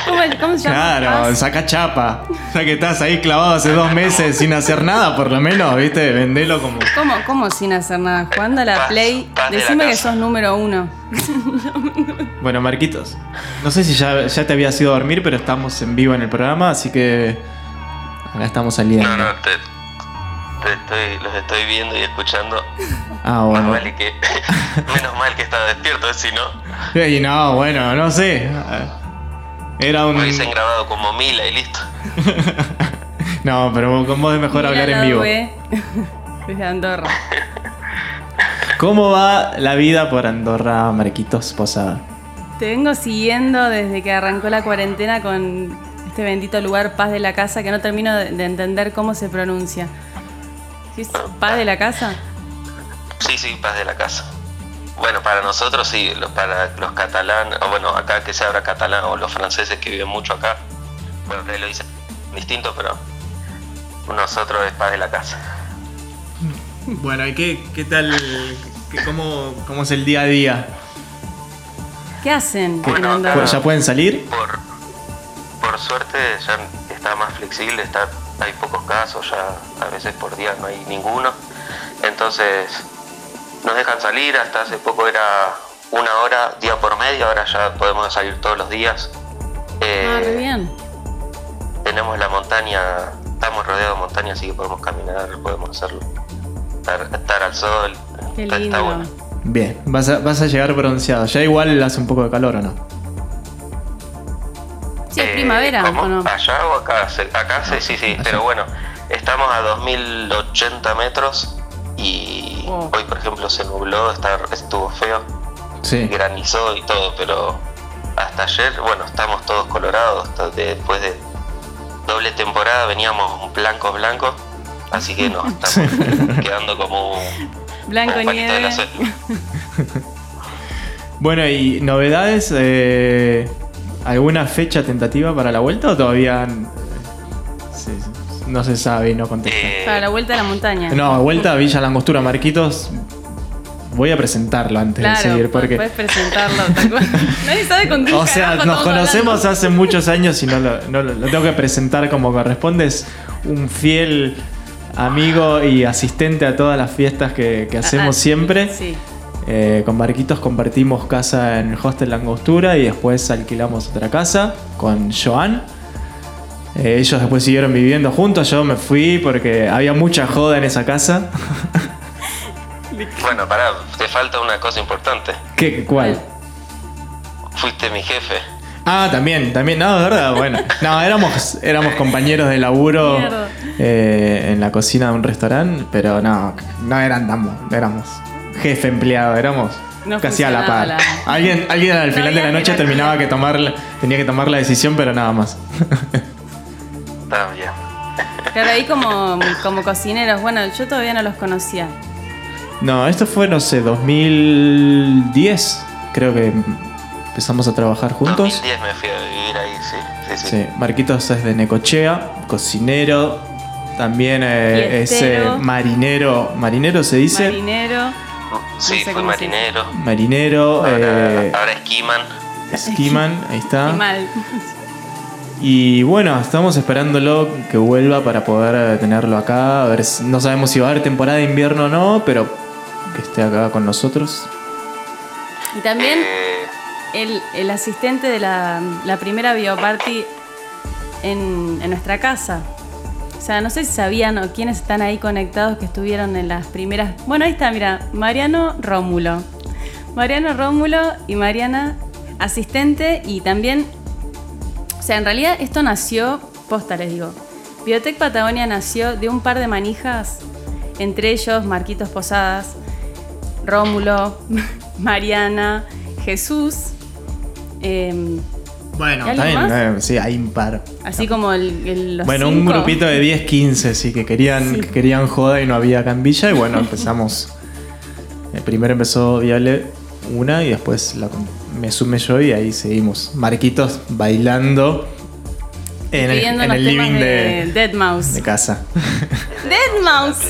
¿Cómo, cómo se llama? Claro, saca chapa. Ya que estás ahí clavado hace dos meses sin hacer nada, por lo menos, ¿viste? Vendelo como. ¿Cómo, ¿Cómo sin hacer nada? Jugando a la Paz, Play. paz de la Decime que sos número uno. Bueno, Marquitos. No sé si ya, ya te habías ido a dormir, pero estamos en vivo en el programa, así que. Acá estamos saliendo. No, no, te, te estoy, los estoy viendo y escuchando. Ah, Más bueno. vale que. Menos mal que estaba despierto, si no, Y no, bueno, no sé. Era un. me hubiesen grabado como Mila y listo. No, pero con vos es mejor Mira hablar en vivo. Desde Andorra. ¿Cómo va la vida por Andorra, Marquitos Posada? Te vengo siguiendo desde que arrancó la cuarentena con este bendito lugar Paz de la Casa que no termino de entender cómo se pronuncia. ¿Sí es Paz de la Casa? Sí, sí, paz de la casa. Bueno, para nosotros sí, para los catalanes, o bueno, acá que se habla catalán, o los franceses que viven mucho acá, bueno, lo dicen distinto, pero nosotros es paz de la casa. Bueno, ¿y qué, qué tal? qué- cómo, ¿Cómo es el día a día? ¿Qué hacen en Bueno, ¿Ya pueden salir? Por, por suerte ya está más flexible, está, hay pocos casos, ya a veces por día no hay ninguno. Entonces nos dejan salir, hasta hace poco era una hora día por medio, ahora ya podemos salir todos los días. Eh, Ah, bien. tenemos la montaña, estamos rodeados de montaña, así que podemos caminar, podemos hacerlo. Estar, estar al sol, Qué está, está lindo. bueno. Bien, vas a, vas a llegar bronceado. Ya igual hace un poco de calor o no. Sí, es Eh, primavera, ¿cómo? ¿o no? ¿Allá o acá? Acá sí, sí, sí, pero bueno, estamos a 2080 metros y hoy, por ejemplo, se nubló, está, estuvo feo, Sí. granizó y todo, pero hasta ayer, bueno, estamos todos colorados, después de doble temporada veníamos blancos, blancos, así que nos estamos quedando como un Blanco como de la. Bueno, y novedades, eh, ¿alguna fecha tentativa para la vuelta o todavía sí, no se sabe y no contesta? Eh, Para la vuelta a la montaña. No, vuelta a Villa Langostura, Marquitos. Voy a presentarlo antes Claro, de seguir porque puedes presentarlo. tal cual. Nadie sabe con quién O sea, nos conocemos hablando. hace muchos años y no lo, no lo- lo tengo que presentar como corresponde. Es un fiel amigo y asistente a todas las fiestas que, que hacemos Ah, siempre. Sí. Eh, con Marquitos compartimos casa en el Hostel Langostura y después alquilamos otra casa con Joan. Eh, ellos después siguieron viviendo juntos, yo me fui porque había mucha joda en esa casa. bueno, pará, te falta una cosa importante. ¿Qué, ¿Cuál? Fuiste mi jefe. Ah, también, también, no, de verdad, bueno. No, éramos, éramos compañeros de laburo eh, en la cocina de un restaurante, pero no, no eran tan, éramos jefe empleado, éramos No casi a la par. la- Alguien, alguien al No final de la noche terminaba que tomar, tenía que tomar la decisión, pero nada más. Está bien. Claro, ahí como, como cocineros, bueno, yo todavía no los conocía. No, esto fue, no sé, 2010, creo que empezamos a trabajar juntos. 2010 me fui a vivir ahí, sí. Sí, sí. Sí, Marquitos es de Necochea, cocinero, también eh, es eh, marinero, marinero se dice, Marinero. Sí, No sé se marinero. marinero, Ahora, eh, ahora esquiman. esquiman, ahí Y está. mal. Y bueno, estamos esperándolo que vuelva para poder tenerlo acá. A ver, si- no sabemos si va a haber temporada de invierno o no, pero que esté acá con nosotros. Y también Eh, el, el asistente de la, la primera bioparty en, en nuestra casa. O sea, no sé si sabían o quiénes están ahí conectados que estuvieron en las primeras. Bueno, ahí está, mira, Mariano Rómulo. Mariano Rómulo y Mariana, asistente y también. O sea, en realidad esto nació, posta les digo. Biotech Patagonia nació de un par de manijas, entre ellos Marquitos Posadas, Rómulo, Mariana, Jesús. em, Bueno, ¿Y algo está bien, eh, sí, hay un par. así como el, el- los Bueno, un grupito de 10, 15, sí, que querían, Sí. que querían joda y no había cambilla. Y bueno, empezamos. eh, primero empezó Viale una y después la- me sumé yo y ahí seguimos. Marquitos bailando en el, en el living de, de, Dead Mouse. de casa. Dead Mouse.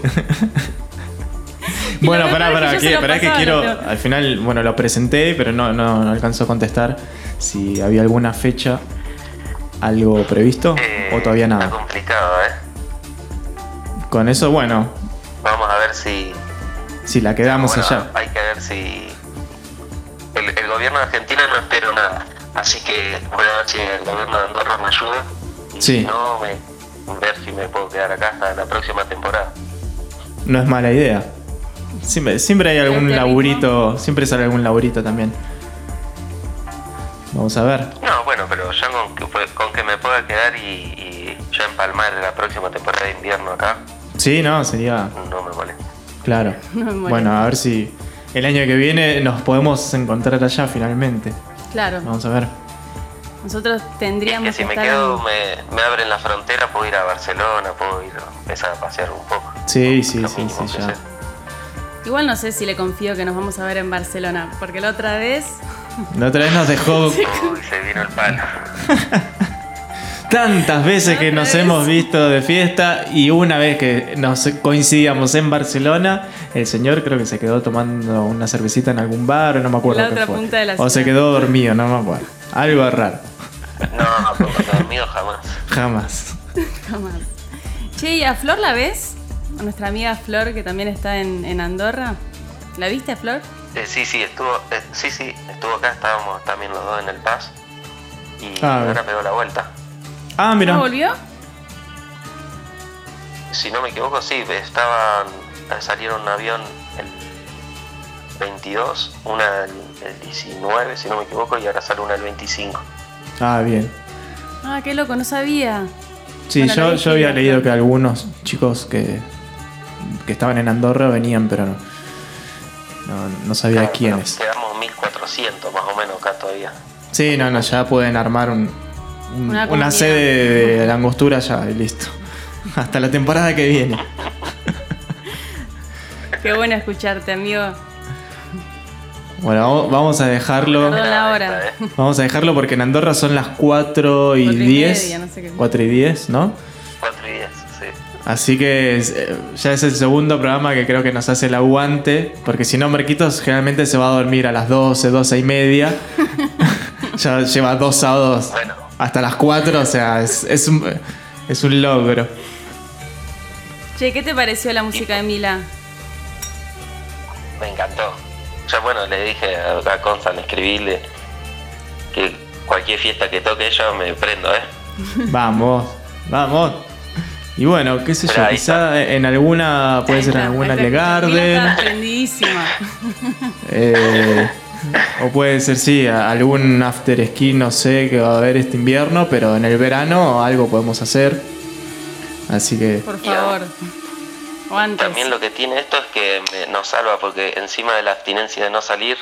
bueno, pará, es pará, que que, pará que pasaba, quiero. Al final, bueno, lo presenté, pero no, no, no alcanzó a contestar si había alguna fecha, algo previsto Eh, o todavía Está nada. complicado, ¿eh? Con eso, bueno, Vamos a ver si. si la quedamos bueno, allá. Hay que ver si. El, el gobierno de Argentina no espero nada. Así que voy a ver si el gobierno de Andorra me ayuda. Y Sí. si no, me, ver si me puedo quedar acá hasta la próxima temporada. No es mala idea. Siempre, siempre hay algún laburito, siempre sale algún laburito también. Vamos a ver. No, bueno, pero ya con que, con que me pueda quedar y, y ya empalmar la próxima temporada de invierno acá, Sí, no, sería no me molesta. claro. No me molesta. Bueno, a ver si el año que viene nos podemos encontrar allá finalmente. Claro, Vamos a ver. nosotros Es tendríamos que si que me quedo, en- me, me abren la frontera, puedo ir a Barcelona, puedo ir a empezar a pasear un poco. Sí, sí, sí, sí, ya. Igual no sé si le confío que nos vamos a ver en Barcelona, porque la otra vez La otra vez nos dejó Uy, se vino el palo. tantas veces que nos vez. hemos visto de fiesta y una vez que nos coincidíamos en Barcelona, el señor creo que se quedó tomando una cervecita en algún bar, no me acuerdo La qué otra fue. punta de la o se quedó dormido, no me acuerdo. Algo raro. No, porque dormido jamás. Jamás. jamás. Che, ¿y a Flor la ves? A nuestra amiga Flor, que también está en, en Andorra. ¿La viste a Flor? Eh, sí, sí, estuvo, eh, sí, sí, estuvo acá, estábamos también los dos en el Paz. Y Ah, ahora pegó la vuelta. Ah, mira. ¿No volvió? Si no me equivoco, sí, estaban, salieron un avión el 22, una el, el 19, si no me equivoco, y ahora sale una el 25. Ah, bien. Ah, qué loco, no sabía. Sí, Bueno, yo, yo había leído que algunos chicos que, que estaban en Andorra venían, pero no, no, no sabía Claro, quiénes. Quedamos 1400 más o menos acá todavía. Sí, no, no, ya pueden armar un, un- Una sede de la angostura ya y listo. Hasta la temporada que viene. Qué bueno escucharte, amigo. Bueno, vamos- a dejarlo. Hora. ¿eh? Vamos a dejarlo porque en Andorra son las 4 y Cuatro y 10. media, no sé qué. 4 y 10, ¿no? 4 y 10, sí. Así que eh, ya es el segundo programa que creo que nos hace el aguante. Porque si no, Marquitos generalmente se va a dormir a las 12, 12 y media. ya lleva dos sábados Bueno. hasta las 4. O sea, es, es un, es un logro. Che, ¿qué te pareció la música de Mila? Me encantó. Ya bueno, le dije a, a Consta, le escribíle que cualquier fiesta que toque yo me prendo, ¿eh? Vamos, vamos. Y bueno, qué sé yo, Pero quizá en alguna, puede ser en alguna ahí está. Mila Legarden. está prendidísima. Eh, o puede ser, sí, a- algún after ski, no sé, que va a haber este invierno, pero en el verano algo podemos hacer. Así que, Por favor. O antes. También lo que tiene esto es que me- nos salva porque encima de la abstinencia de no salir,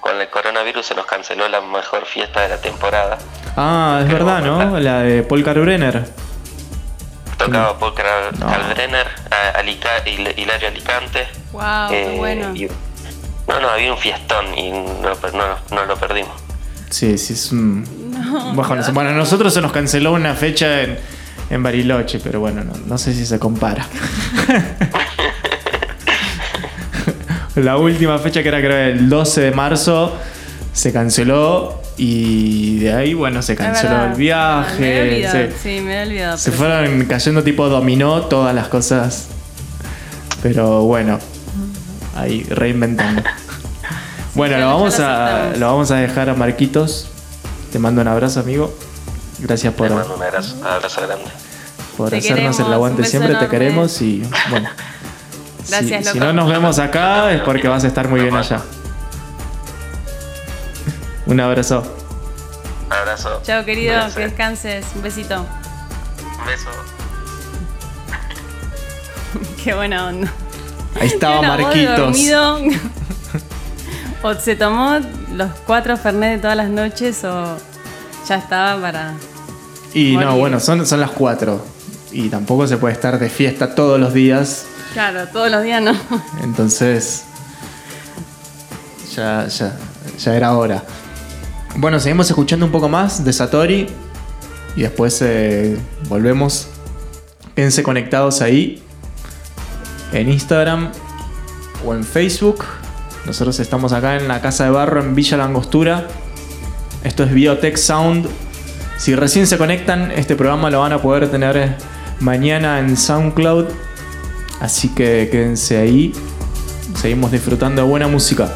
con el coronavirus se nos canceló la mejor fiesta de la temporada. ah, es verdad, ¿no? La de Paul Brenner. Tocaba Paul Kral- No. Kalbrenner, a- Alica- Hil- Hilario Alicante. Wow, qué eh, bueno. y- no, no, había un fiestón y no, no- no lo perdimos. Sí, sí, es un. bajón. Bueno, a nosotros se nos canceló una fecha en, en Bariloche, pero bueno, no, no sé si se compara. La última fecha, que era creo el 12 de marzo, se canceló y de ahí, bueno, se canceló verdad. el viaje. Me olvidado, se- sí, me he olvidado. Se fueron cayendo tipo dominó todas las cosas. Pero bueno, ahí reinventando. bueno, lo vamos, a, lo vamos a dejar a Marquitos. Te mando un abrazo, amigo. Gracias por, Te mando un abrazo, abrazo grande. por Te hacernos queremos, el un aguante siempre. Te queremos y bueno. si- Gracias, si, loco. no nos vemos acá es porque vas a estar muy bien allá. Un abrazo. Abrazo. Chao, querido, que descanses. Un besito. Un beso. Qué buena onda. Ahí estaba Marquitos. o se tomó los cuatro Fernet de todas las noches o ya estaba para. Y no, bueno, son, son las 4. Y tampoco se puede estar de fiesta todos los días. Claro, todos los días no. Entonces, ya, ya, ya era hora. Bueno, seguimos escuchando un poco más de Satori y después eh, volvemos. Quédense conectados ahí en Instagram o en Facebook. Nosotros estamos acá en la Casa de Barro en Villa Langostura. Esto es Biotech Sound. Si recién se conectan, este programa lo van a poder tener eh, mañana en SoundCloud. Así que quédense ahí. Seguimos disfrutando de buena música.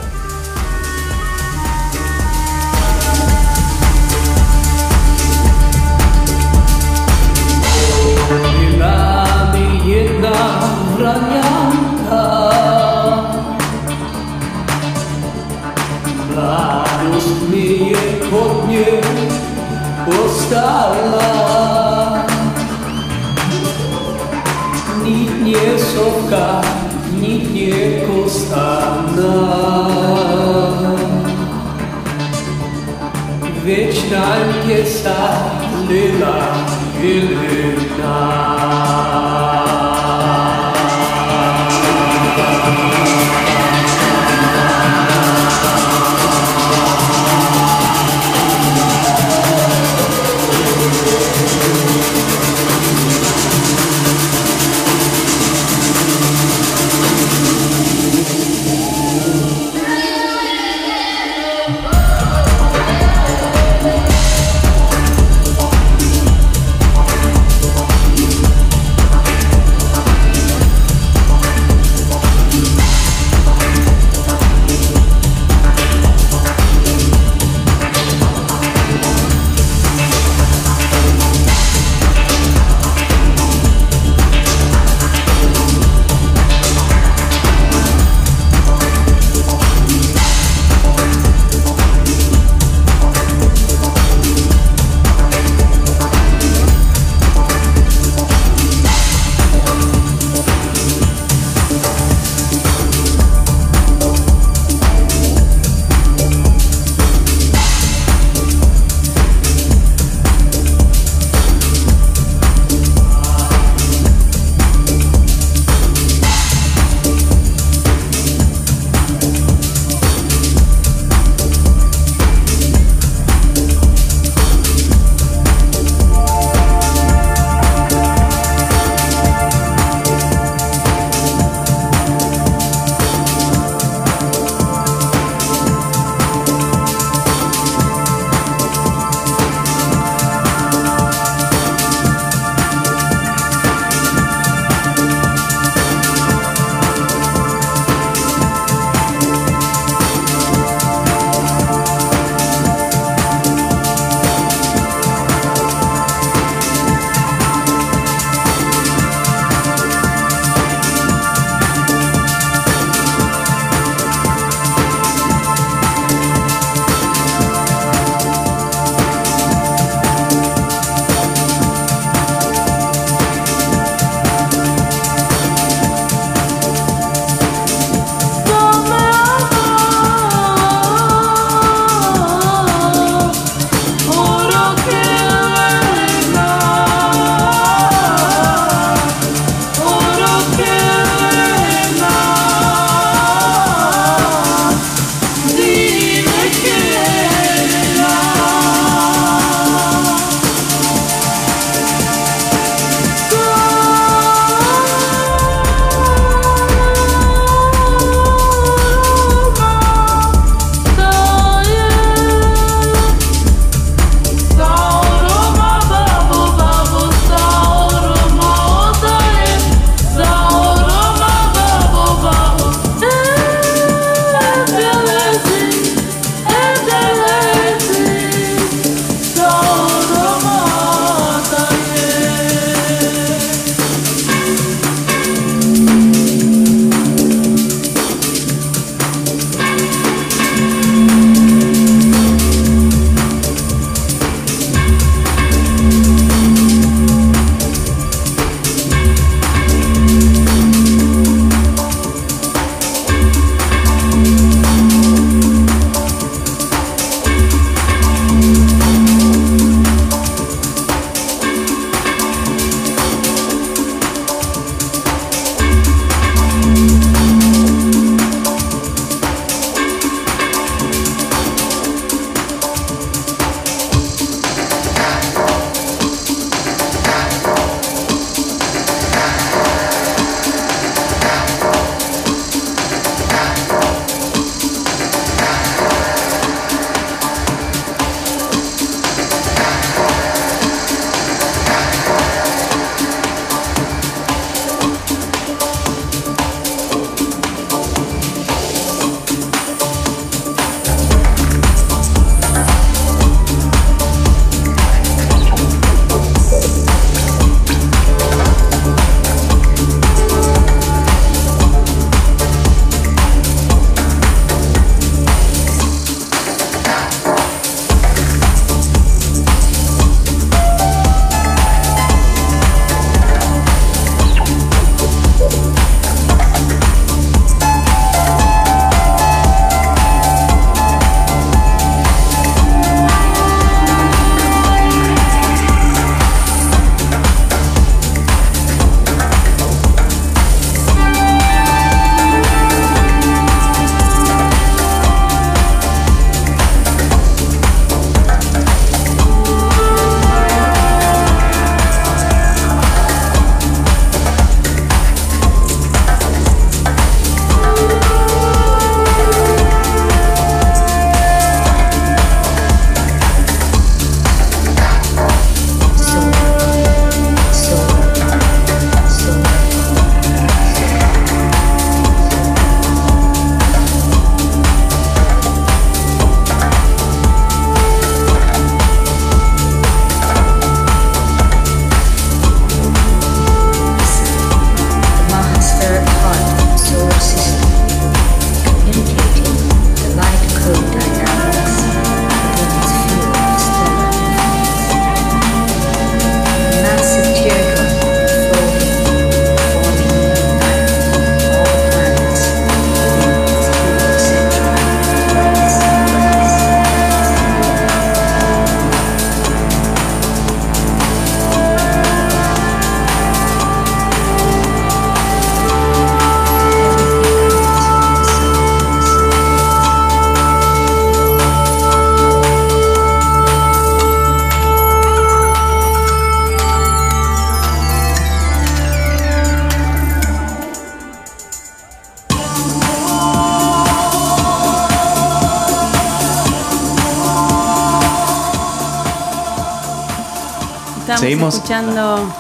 Estamos Seguimos. escuchando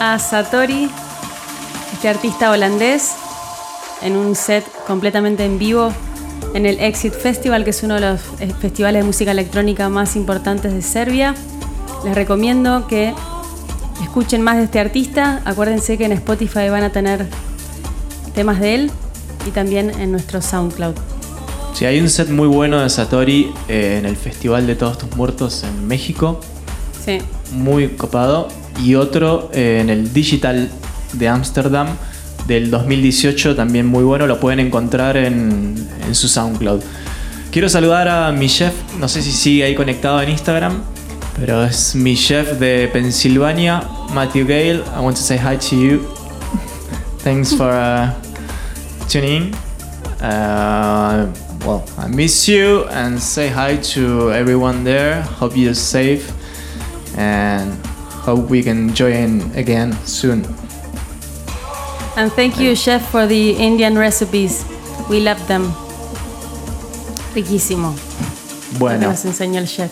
a Satori, este artista holandés, en un set completamente en vivo en el Exit Festival, que es uno de los eh, festivales de música electrónica más importantes de Serbia. Les recomiendo que escuchen más de este artista. Acuérdense que en Spotify van a tener temas de él y también en nuestro SoundCloud. Sí, hay un set muy bueno de Satori eh, en el Festival de Todos tus Muertos en México. Sí. Muy copado. Y otro eh, en el Digital de Ámsterdam del 2018, también muy bueno. Lo pueden encontrar en, en su SoundCloud. Quiero saludar a mi chef, no sé si sigue ahí conectado en Instagram, pero es mi chef de Pensilvania, Matthew Gale. I want to say hi to you. Thanks for uh, tuning in. Uh, well, I miss you and say hi to everyone there. Hope you're safe and hope we can join again soon. And thank you, chef, for the Indian recipes. We love them. Riquísimo. Lo que Bueno, nos enseñó el chef.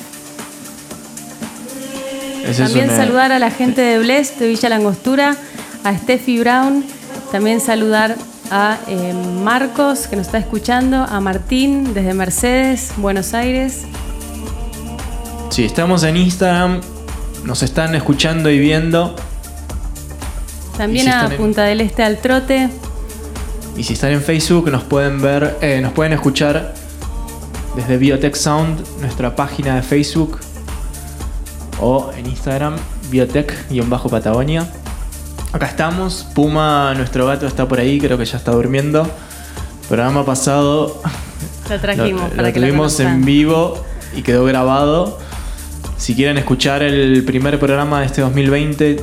ese es También un, eh, saludar a la gente de Bless, de Villa Langostura, a Steffi Brown. También saludar a eh, Marcos, que nos está escuchando, a Martín, desde Mercedes, Buenos Aires. Sí, estamos en Instagram, nos están escuchando y viendo. También Y si a en- Punta del Este al Trote. Y si están en Facebook, nos pueden ver, eh, nos pueden escuchar desde Biotech Sound, nuestra página de Facebook, o en Instagram, Biotech-Patagonia. Acá estamos, Puma, nuestro gato, está por ahí, creo que ya está durmiendo. Programa pasado Lo trajimos lo, para lo que lo tuvimos en vivo y quedó grabado. Si quieren escuchar el primer programa de este 2020,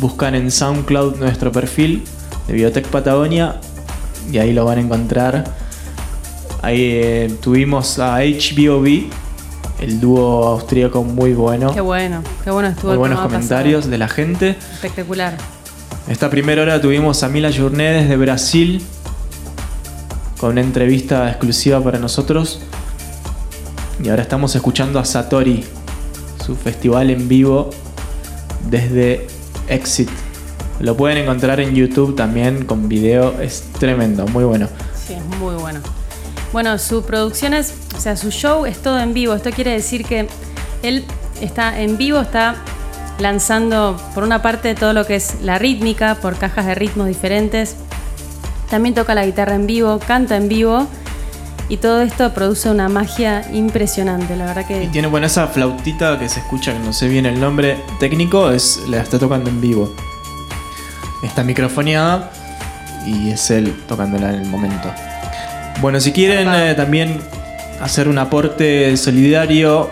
buscan en SoundCloud nuestro perfil de Biotech Patagonia y ahí lo van a encontrar. Ahí eh, tuvimos a HBOB, el dúo austríaco muy bueno. Qué bueno, qué bueno estuvo Muy el buenos comentarios de la gente. Espectacular. Esta primera hora tuvimos a Mila Journé desde Brasil con una entrevista exclusiva para nosotros. Y ahora estamos escuchando a Satori, su festival en vivo desde Exit. Lo pueden encontrar en YouTube también con video, es tremendo, muy bueno. Sí, es muy bueno. Bueno, su producción es, o sea, su show es todo en vivo. Esto quiere decir que él está en vivo, está lanzando por una parte todo lo que es la rítmica, por cajas de ritmos diferentes. También toca la guitarra en vivo, canta en vivo y todo esto produce una magia impresionante. La verdad Y que tiene bueno esa flautita que se escucha, que no sé bien el nombre técnico, es la está tocando en vivo. Está microfoneada y es él tocándola en el momento. Bueno, si quieren eh, también hacer un aporte solidario,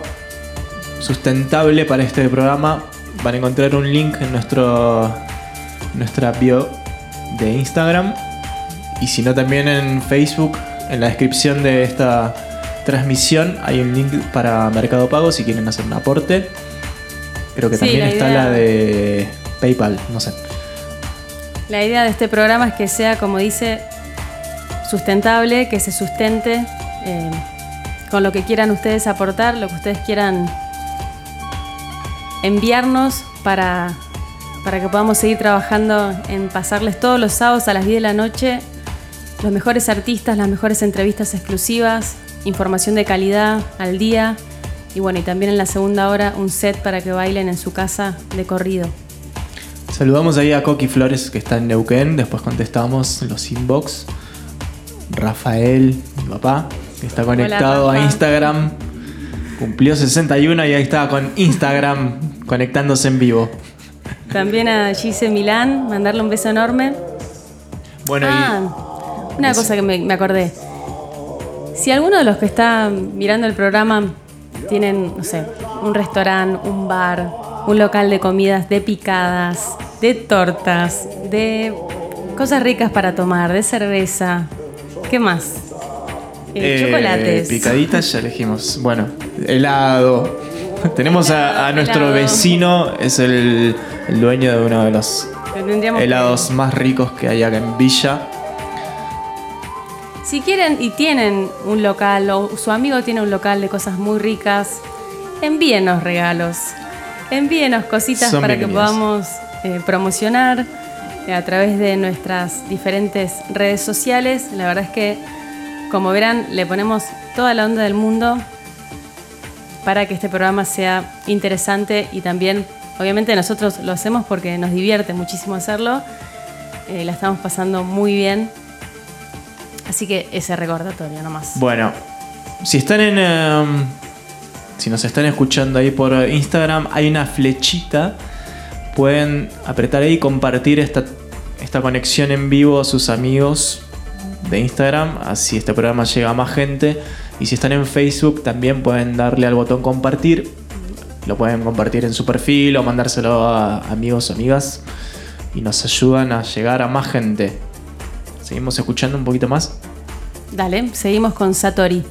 sustentable para este programa, van a encontrar un link en nuestro nuestra bio de Instagram y si no también en Facebook, en la descripción de esta transmisión hay un link para Mercado Pago si quieren hacer un aporte. Creo que Sí, también la está idea- la de PayPal, no sé. la idea de este programa es que sea, como dice, sustentable, que se sustente eh, con lo que quieran ustedes aportar, lo que ustedes quieran enviarnos para, para que podamos seguir trabajando en pasarles todos los sábados a las 10 de la noche los mejores artistas, las mejores entrevistas exclusivas, información de calidad al día y bueno, y también en la segunda hora un set para que bailen en su casa de corrido. Saludamos ahí a Coqui Flores que está en Neuquén, después contestamos los inbox. Rafael, mi papá, que está conectado a. Instagram. Cumplió 61 y ahí está con Instagram conectándose en vivo. También a Gise Milán, mandarle un beso enorme. Bueno, ah, una Eso. cosa que me, me acordé. Si alguno de los que está mirando el programa tienen, no sé, un restaurante, un bar, un local de comidas, de picadas, de tortas, de cosas ricas para tomar, de cerveza, ¿qué más? Eh, y chocolates. Picaditas ya elegimos. Bueno, helado. Tenemos a, a nuestro helado. vecino, es el, el dueño de uno de los helados más ricos que hay acá en Villa. Si quieren y tienen un local o su amigo tiene un local de cosas muy ricas, envíenos regalos. Envíenos cositas Son para que podamos eh, promocionar eh, a través de nuestras diferentes redes sociales. La verdad es que, como verán, le ponemos toda la onda del mundo para que este programa sea interesante y también, obviamente, nosotros lo hacemos porque nos divierte muchísimo hacerlo. Eh, la estamos pasando muy bien. Así que ese recordatorio nomás. Bueno, si están en. em, si nos están escuchando ahí por Instagram, hay una flechita. Pueden apretar ahí y compartir esta, esta conexión en vivo a sus amigos de Instagram. Así este programa llega a más gente. Y si están en Facebook, también pueden darle al botón compartir. Lo pueden compartir en su perfil o mandárselo a amigos o amigas. Y nos ayudan a llegar a más gente. Seguimos escuchando un poquito más. Dale, seguimos con Satori.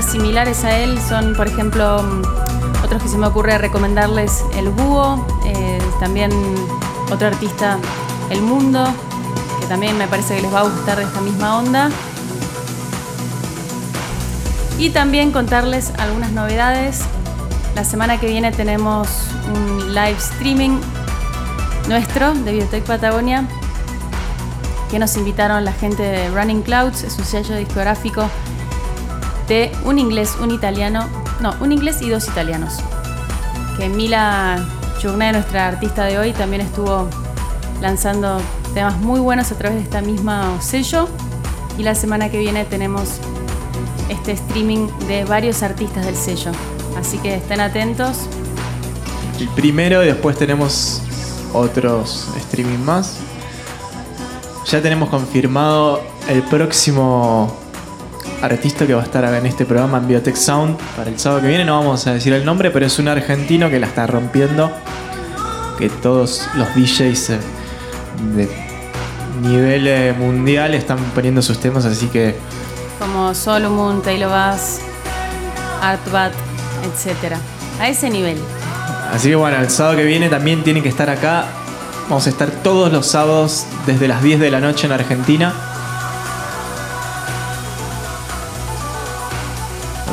Similares a él son, por ejemplo, mm, otros que se me ocurre recomendarles El Búho, eh, también otro artista, El Mundo, que también me parece que les va a gustar de esta misma onda. Y también contarles algunas novedades. La semana que viene tenemos un live streaming nuestro de Biotech Patagonia que nos invitaron la gente de Running Clouds, es un sello discográfico un inglés, un italiano, no, un inglés y dos italianos. Que Mila Churné, nuestra artista de hoy, también estuvo lanzando temas muy buenos a través de esta misma sello. Y la semana que viene tenemos este streaming de varios artistas del sello. Así que estén atentos. El primero y después tenemos otros streaming más. Ya tenemos confirmado el próximo artista que va a estar en este programa en Biotech Sound para el sábado que viene. No vamos a decir el nombre, pero es un argentino que la está rompiendo. Que todos los DJs eh, de nivel eh, mundial están poniendo sus temas, así que Como Solomon, Taylor Bass, Artbat, etc. A ese nivel. Así que bueno, el sábado que viene también tienen que estar acá. Vamos a estar todos los sábados desde las 10 de la noche en Argentina.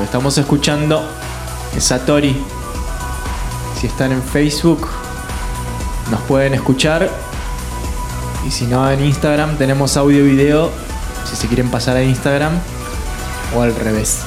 Estamos escuchando es Satori. Si están en Facebook, nos pueden escuchar. Y si no, en Instagram tenemos audio y video. Si se quieren pasar a Instagram o al revés.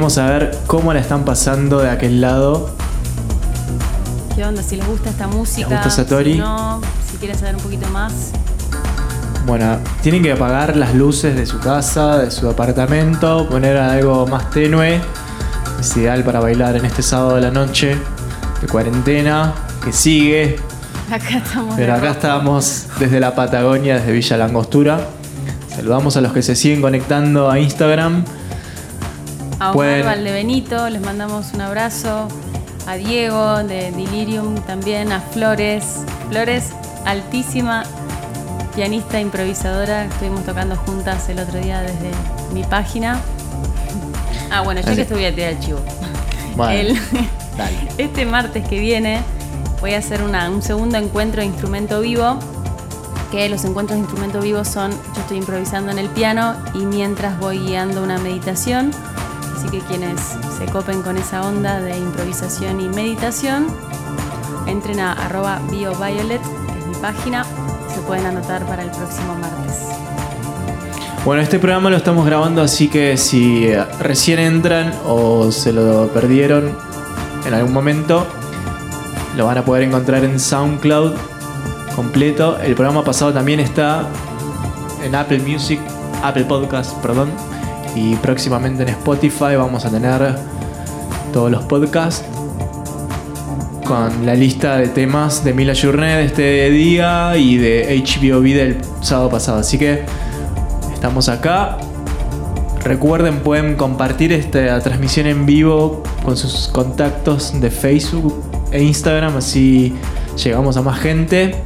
Queremos saber cómo la están pasando de aquel lado. ¿Qué onda? Si les gusta esta música. ¿Les gusta Satori? Si no, si quieren saber un poquito más. Bueno, tienen que apagar las luces de su casa, de su apartamento, poner algo más tenue. Es ideal para bailar en este sábado de la noche de cuarentena que sigue. Acá estamos. Pero acá estamos desde la Patagonia, desde Villa Langostura. Saludamos a los que se siguen conectando a Instagram. A Omar Pueden- Valdebenito, les mandamos un abrazo. A Diego de Delirium también, a Flores. Flores, altísima pianista improvisadora. Estuvimos tocando juntas el otro día desde mi página. Ah, bueno, yo que estuve a tirar el chivo. Bueno, El- dale. este martes que viene voy a hacer una- un segundo encuentro de instrumento vivo. Que los encuentros de instrumento vivo son, yo estoy improvisando en el piano y mientras voy guiando una meditación. Así que quienes se copen con esa onda de improvisación y meditación, entren a arroba bioviolet, que es mi página, se pueden anotar para el próximo martes. Bueno, este programa lo estamos grabando, así que si eh, recién entran o se lo perdieron en algún momento, lo van a poder encontrar en SoundCloud completo. El programa pasado también está en Apple Music, Apple Podcast, perdón, y próximamente en Spotify vamos a tener todos los podcasts con la lista de temas de Mila Journet de este día y de HBOB del sábado pasado. Así que estamos acá. Recuerden, pueden compartir esta transmisión en vivo con sus contactos de Facebook e Instagram, así llegamos a más gente.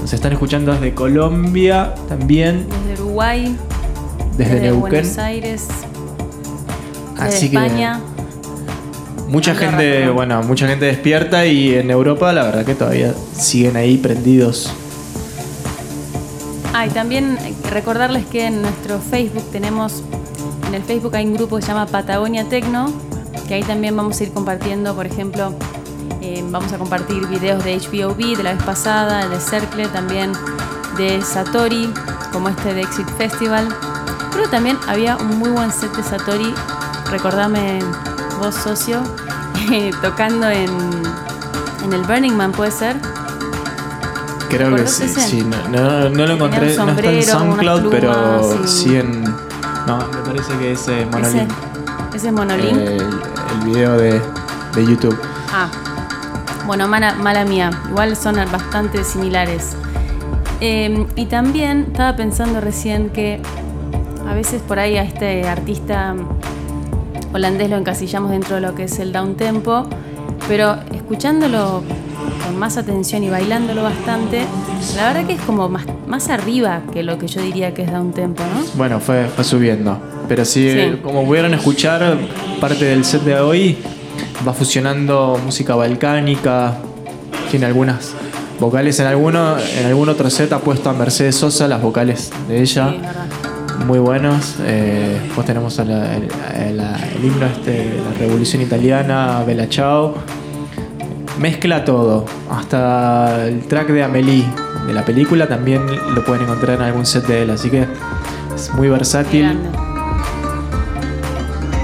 Nos están escuchando desde Colombia también, Desde Uruguay, desde, desde Neuquén. Buenos Aires, desde Así que España. mucha gente, bueno, mucha gente despierta y en Europa la verdad que todavía siguen ahí prendidos. Ah, y también recordarles que en nuestro Facebook tenemos, en el Facebook hay un grupo que se llama Patagonia Tecno, que ahí también vamos a ir compartiendo, por ejemplo, eh, vamos a compartir videos de HBOB de la vez pasada, de Cercle, también de Satori, como este de Exit Festival. Creo que también había un muy buen set de Satori, recordame vos socio, eh, tocando en, en el Burning Man, ¿puede ser? Creo que ¿Recordás sí, sí, no, no- no lo encontré, no está en SoundCloud, pero y- sí en... No, me parece que es eh, Monolink. ese es Monolink. El, el video de, de YouTube. Ah, bueno, mala, mala mía. Igual son bastante similares. Eh, y también estaba pensando recién que a veces por ahí a este artista holandés lo encasillamos dentro de lo que es el down tempo, pero escuchándolo con más atención y bailándolo bastante, la verdad que es como más, más arriba que lo que yo diría que es down tempo, ¿no? Bueno, fue, fue subiendo. Pero sí, Sí. como pudieron escuchar, parte del set de hoy va fusionando música balcánica, tiene algunas vocales en alguno, en algún otro set ha puesto a Mercedes Sosa las vocales de ella. Sí. Muy buenos. Eh, después tenemos a la- el, a la- el himno este de la Revolución Italiana, Bella Ciao. Mezcla todo, hasta el track de Amélie de la película también lo pueden encontrar en algún set de él, así que es muy versátil. grande.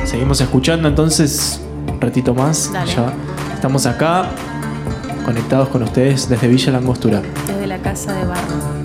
Seguimos escuchando entonces un ratito más. Dale. Ya estamos acá conectados con ustedes desde Villa Langostura. Desde la casa de barro.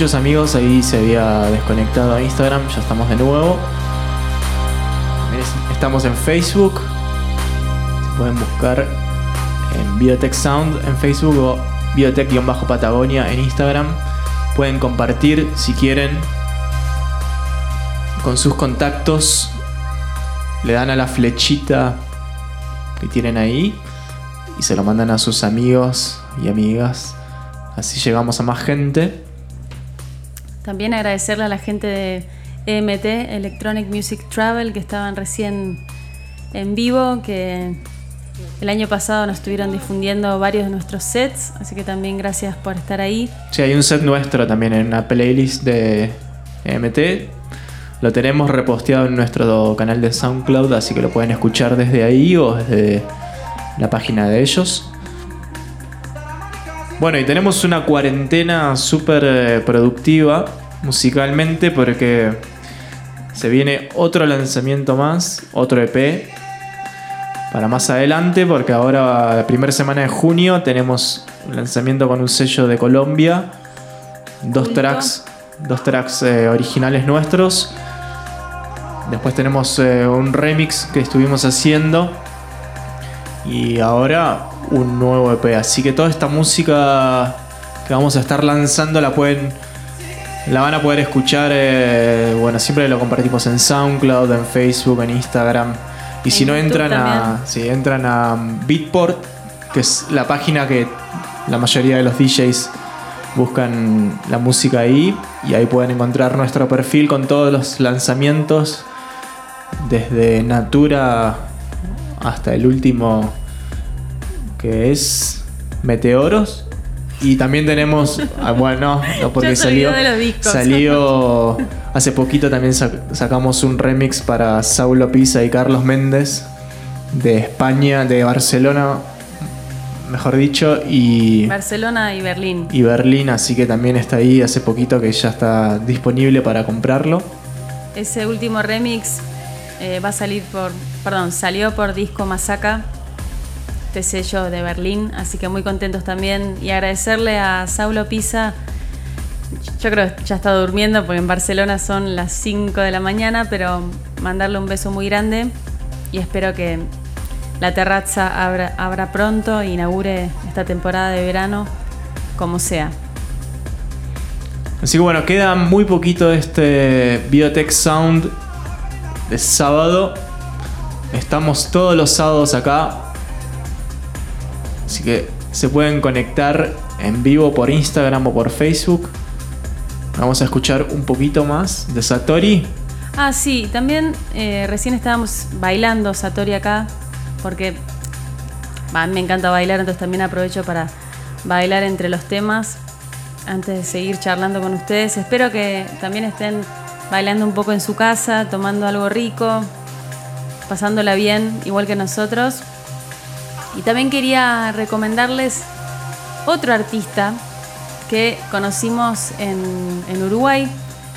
Muchos amigos ahí se había desconectado a Instagram, ya estamos de nuevo. Es- Estamos en Facebook. Pueden buscar en Biotech Sound en Facebook o Biotech-Patagonia en Instagram. Pueden compartir si quieren con sus contactos. Le dan a la flechita que tienen ahí y se lo mandan a sus amigos y amigas. Así llegamos a más gente. También agradecerle a la gente de EMT, Electronic Music Travel, que estaban recién en vivo, que el año pasado nos estuvieron difundiendo varios de nuestros sets, así que también gracias por estar ahí. Sí, hay un set nuestro también en una playlist de MT. Lo tenemos reposteado en nuestro canal de SoundCloud, así que lo pueden escuchar desde ahí o desde la página de ellos. Bueno, y tenemos una cuarentena súper eh, productiva musicalmente porque se viene otro lanzamiento más, otro EP para más adelante, porque ahora la primera semana de junio tenemos un lanzamiento con un sello de Colombia, dos tracks, dos tracks eh, originales nuestros. Después tenemos eh, un remix que estuvimos haciendo y ahora un nuevo EP. Así que toda esta música que vamos a estar lanzando la pueden la van a poder escuchar. eh, bueno, siempre lo compartimos en SoundCloud, en Facebook, en Instagram. Y En si no YouTube entran a, si entran a Beatport, que es la página que la mayoría de los DJs buscan la música ahí y ahí pueden encontrar nuestro perfil con todos los lanzamientos desde Natura hasta el último que es Meteoros y también tenemos ah, bueno no porque salió salió hace poquito también sac- sacamos un remix para Saulo Pisa y Carlos Méndez de España de Barcelona mejor dicho y Barcelona y Berlín. y Berlín, así que también está ahí hace poquito que ya está disponible para comprarlo. Ese último remix eh, va a salir por, perdón, salió por Disco Masaca, este sello de Berlín, así que muy contentos también y agradecerle a Saulo Pisa. Yo creo que ya está durmiendo porque en Barcelona son las 5 de la mañana, pero mandarle un beso muy grande y espero que la terraza abra, abra pronto e inaugure esta temporada de verano como sea. Así que bueno, queda muy poquito este Biotech Sound de sábado. Estamos todos los sábados acá. Así que se pueden conectar en vivo por Instagram o por Facebook. Vamos a escuchar un poquito más de Satori. Ah, sí, también eh, recién estábamos bailando Satori acá, porque me encanta bailar, entonces también aprovecho para bailar entre los temas antes de seguir charlando con ustedes. Espero que también estén bailando un poco en su casa, tomando algo rico, pasándola bien, igual que nosotros. Y también quería recomendarles otro artista que conocimos en, Uruguay,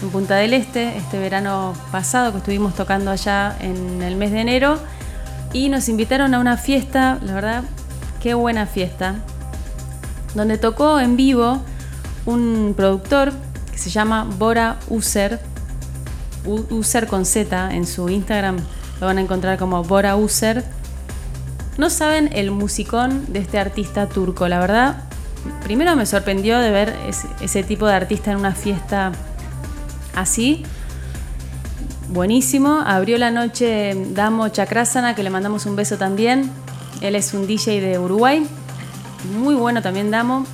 en Punta del Este, este verano pasado que estuvimos tocando allá en el mes de enero. Y nos invitaron a una fiesta, la verdad, qué buena fiesta, donde tocó en vivo un productor que se llama Bora User, User con Z en su Instagram, lo van a encontrar como Bora User. No saben el musicón de este artista turco, la verdad. Primero me sorprendió de ver ese, tipo de artista en una fiesta así. Buenísimo. Abrió la noche Damo Chakrasana, que le mandamos un beso también. Él es un DJ de Uruguay. Muy bueno también Damo.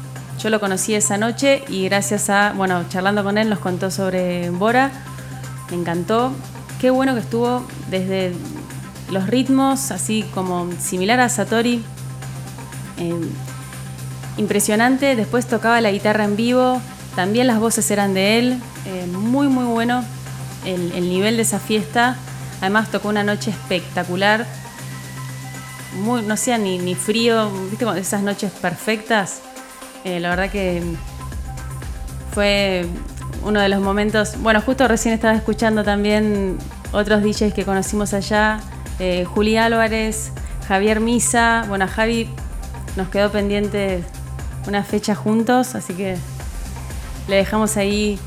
Yo lo conocí esa noche y gracias a, bueno, charlando con él nos contó sobre Bora. Me encantó. Qué bueno que estuvo desde los ritmos, así como similar a Satori. Eh, impresionante. Después tocaba la guitarra en vivo. También las voces eran de él. Eh, muy, muy bueno el, el nivel de esa fiesta. Además tocó una noche espectacular. Muy, no sea ni, frío, ¿viste? Esas noches perfectas. Eh, la verdad que fue uno de los momentos. Bueno, justo recién estaba escuchando también otros DJs que conocimos allá. Eh, Juli Álvarez, Javier Misa. Bueno, a Javi nos quedó pendiente una fecha juntos, así que le dejamos ahí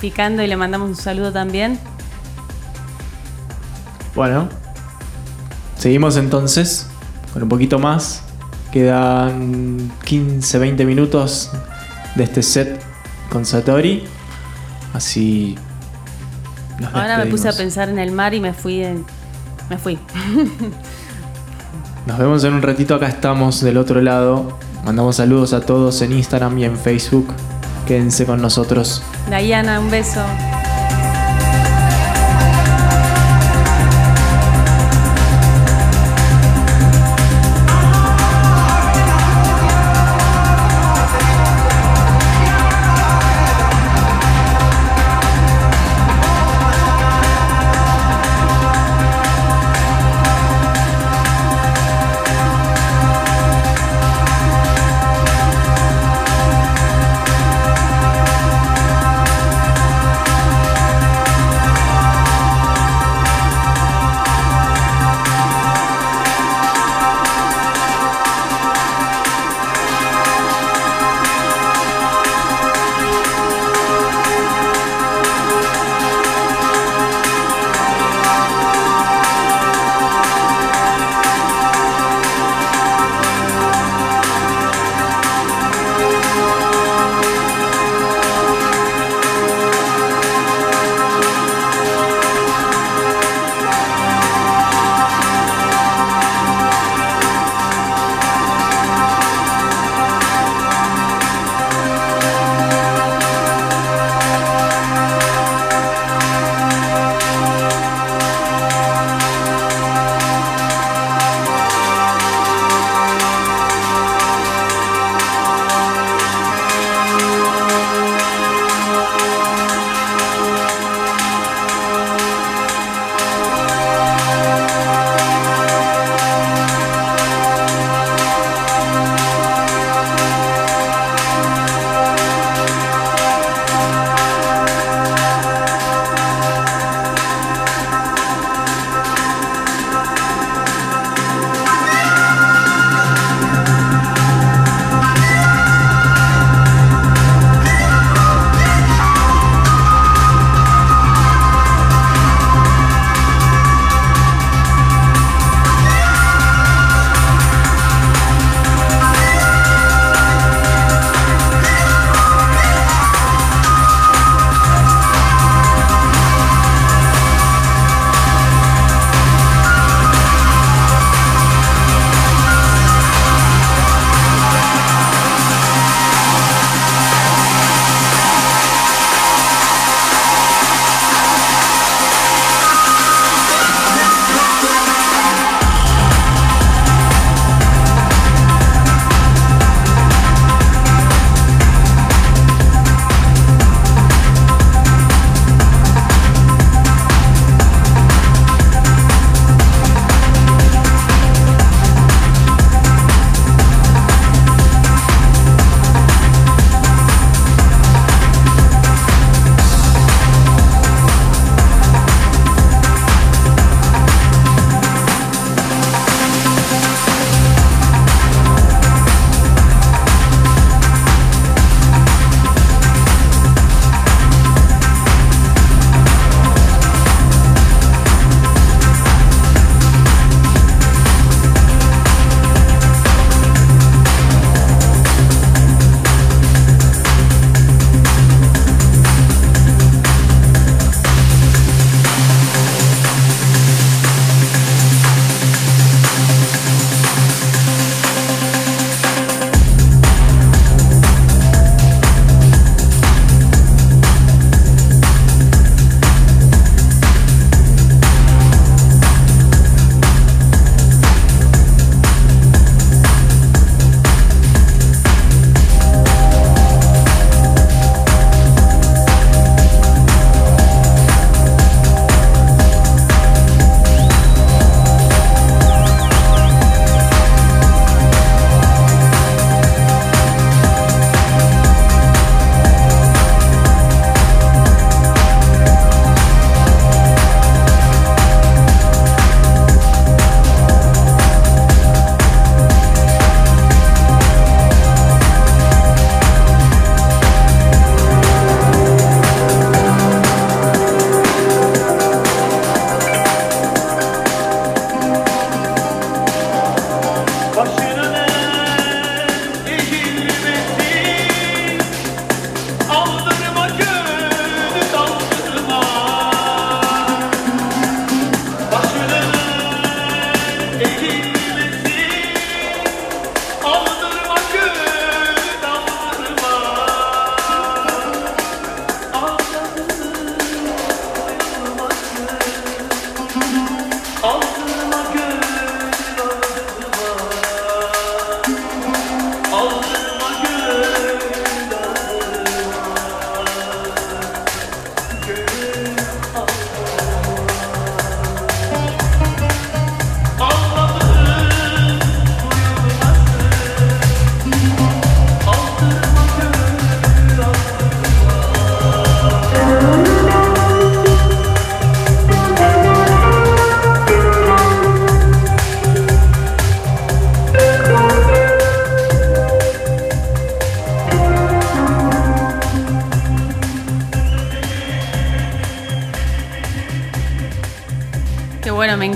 picando y le mandamos un saludo también. Bueno, seguimos entonces con un poquito más. Quedan 15, 20 minutos de este set con Satori. Así. nos Ahora me puse a pensar en el mar y me fui en- me fui. Nos vemos en un ratito. Acá estamos del otro lado. Mandamos saludos a todos en Instagram y en Facebook. Quédense con nosotros. Diana, un beso.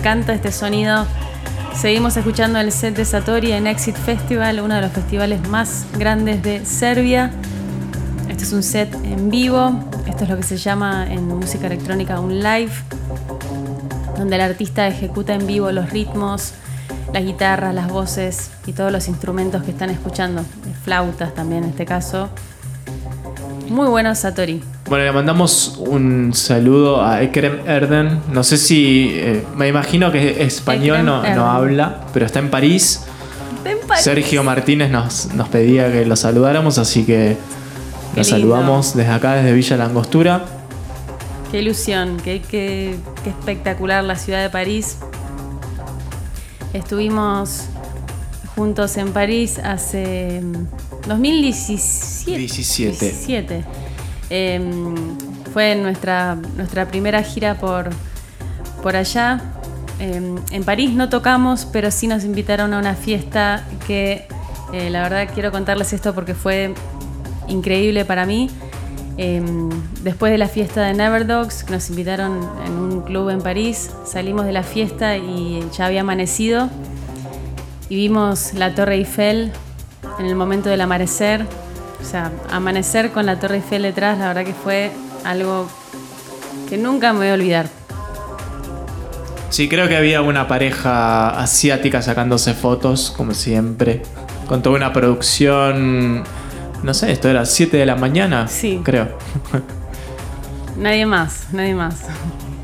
Encanta este sonido. Seguimos escuchando el set de Satori en Exit Festival, uno de los festivales más grandes de Serbia. Este es un set en vivo. Esto es lo que se llama en música electrónica un live, donde el artista ejecuta en vivo los ritmos, las guitarras, las voces y todos los instrumentos que están escuchando, flautas también en este caso. Muy bueno Satori. Bueno, le mandamos un saludo a Ekrem Erden. No sé si. eh, me imagino que español no, no habla, pero está en París. Está en París. Sergio Martínez nos, nos pedía que lo saludáramos, así que lo saludamos desde acá, desde Villa Langostura. Qué ilusión, qué, qué- qué espectacular la ciudad de París. Estuvimos juntos en París hace mm, 2017. 17. 17. Em, fue nuestra, nuestra primera gira por, por allá. Em, en París no tocamos, pero sí nos invitaron a una fiesta que eh, la verdad quiero contarles esto porque fue increíble para mí. Em, después de la fiesta de Neverdogs, que nos invitaron en un club en París, salimos de la fiesta y ya había amanecido y vimos la Torre Eiffel en el momento del amanecer. O sea, amanecer con la Torre Eiffel detrás, la verdad que fue algo que nunca me voy a olvidar. Sí, creo que había una pareja asiática sacándose fotos, como siempre, con toda una producción. No sé, esto era 7 de la mañana. Sí. Creo. Nadie más, nadie más.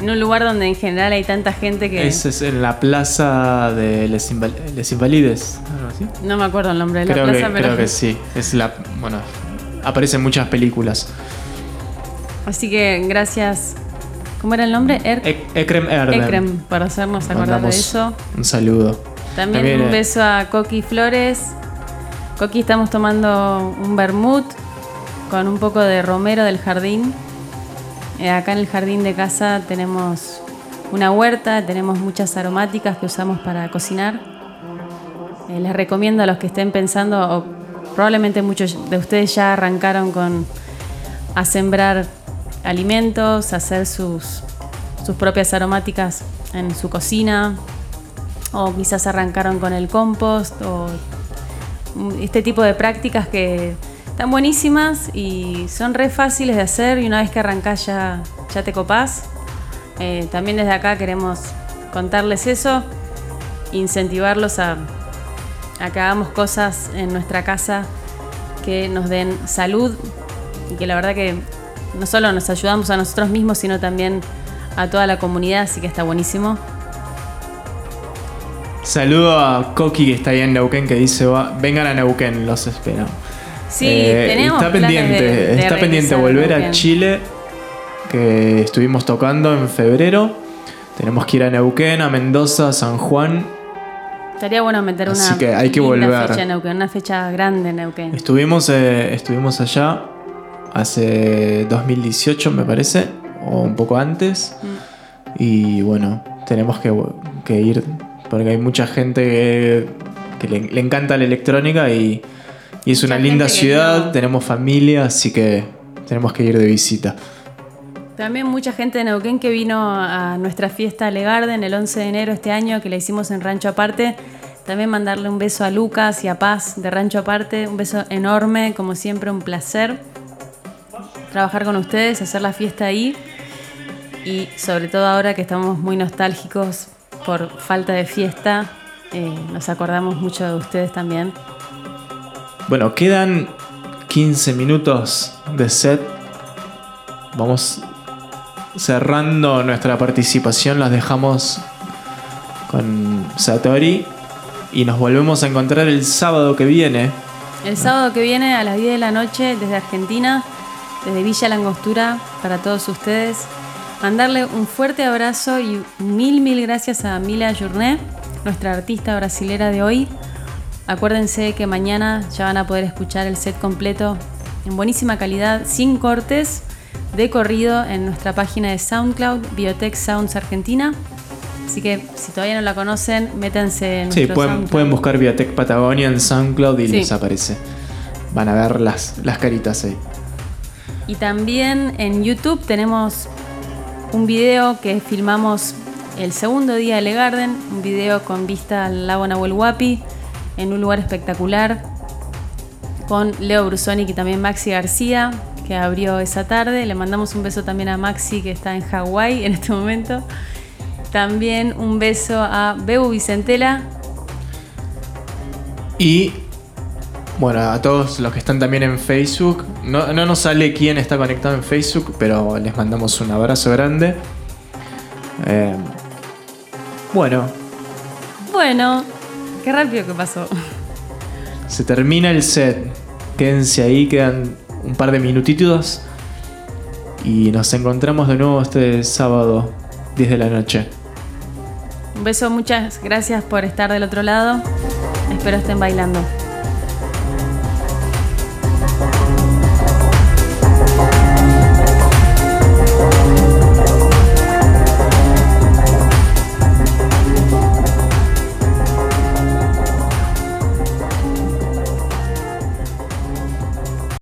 En un lugar donde en general hay tanta gente que Ese es en la plaza de Les, Inval- Les Invalides. Así. no me acuerdo el nombre de la Creo, plaza, que, pero creo que sí. Es la. Bueno, aparece en muchas películas. así que gracias. ¿Cómo era el nombre? Er- Ek- Ekrem Erden. Ekrem, por hacernos acordar de eso. Un saludo. También, un eh, beso a Coqui Flores. Coqui, estamos tomando un vermut con un poco de romero del jardín. Eh, acá en el jardín de casa tenemos una huerta, tenemos muchas aromáticas que usamos para cocinar. Eh, les recomiendo a los que estén pensando, o probablemente muchos de ustedes ya arrancaron con sembrar alimentos, hacer sus, sus propias aromáticas en su cocina, o quizás arrancaron con el compost, o este tipo de prácticas que están buenísimas y son re fáciles de hacer y una vez que arrancás ya, ya te copás. Eh, también desde acá queremos contarles eso, incentivarlos a, a que hagamos cosas en nuestra casa que nos den salud y que la verdad que no solo nos ayudamos a nosotros mismos, sino también a toda la comunidad, así que está buenísimo. Saludo a Coqui que está ahí en Neuquén que dice: va- vengan a Neuquén, los espero. Sí, Eh, tenemos está pendiente, de- de está pendiente a volver a. Chile, que estuvimos tocando en febrero. Tenemos que ir a Neuquén, a Mendoza, a San Juan. Estaría bueno meter Así una que hay que linda volver. fecha en Neuquén, una fecha grande en Neuquén. Estuvimos, eh, estuvimos allá hace 2018, me parece, o un poco antes. Mm. Y bueno, tenemos que, que ir porque hay mucha gente que, que le, le encanta la electrónica y, y es una Mucha linda gente que ciudad, no. tenemos familia, así que tenemos que ir de visita. También mucha gente de Neuquén que vino a nuestra fiesta Le Garden el 11 de enero este año, que la hicimos en Rancho Aparte. También mandarle un beso a Lucas y a Paz de Rancho Aparte. Un beso enorme, como siempre, un placer trabajar con ustedes, hacer la fiesta ahí. Y sobre todo ahora que estamos muy nostálgicos por falta de fiesta, eh, nos acordamos mucho de ustedes también. Bueno, quedan 15 minutos de set. Vamos cerrando nuestra participación. Las dejamos con Satori. Y nos volvemos a encontrar el sábado que viene. El sábado que viene a las 10 de la noche desde Argentina, desde Villa Langostura, para todos ustedes. Mandarle un fuerte abrazo y mil, mil gracias a Mila Journé, nuestra artista brasilera de hoy. Acuérdense que mañana ya van a poder escuchar el set completo en buenísima calidad, sin cortes, de corrido en nuestra página de SoundCloud, Biotech Sounds Argentina. Así que si todavía no la conocen, métanse en Sí, pueden, buscar Biotech Patagonia en SoundCloud y Sí. les aparece. Van a ver las, las caritas ahí. Y también en YouTube tenemos un video que filmamos el segundo día de Le Garden, un video con vista al lago Nahuel Huapi, en un lugar espectacular, con Leo Brusonic y también Maxi García, que abrió esa tarde. Le mandamos un beso también a Maxi, que está en Hawái en este momento. También un beso a Bebu Vicentela. Y bueno, a todos los que están también en Facebook. No, no nos sale quién está conectado en Facebook, pero les mandamos un abrazo grande. Eh, bueno, Bueno, qué rápido que pasó. se termina el set. Quédense ahí, quedan un par de minutitos. Y nos encontramos de nuevo este sábado, 10 de la noche. Un beso, muchas gracias por estar del otro lado. Espero estén bailando.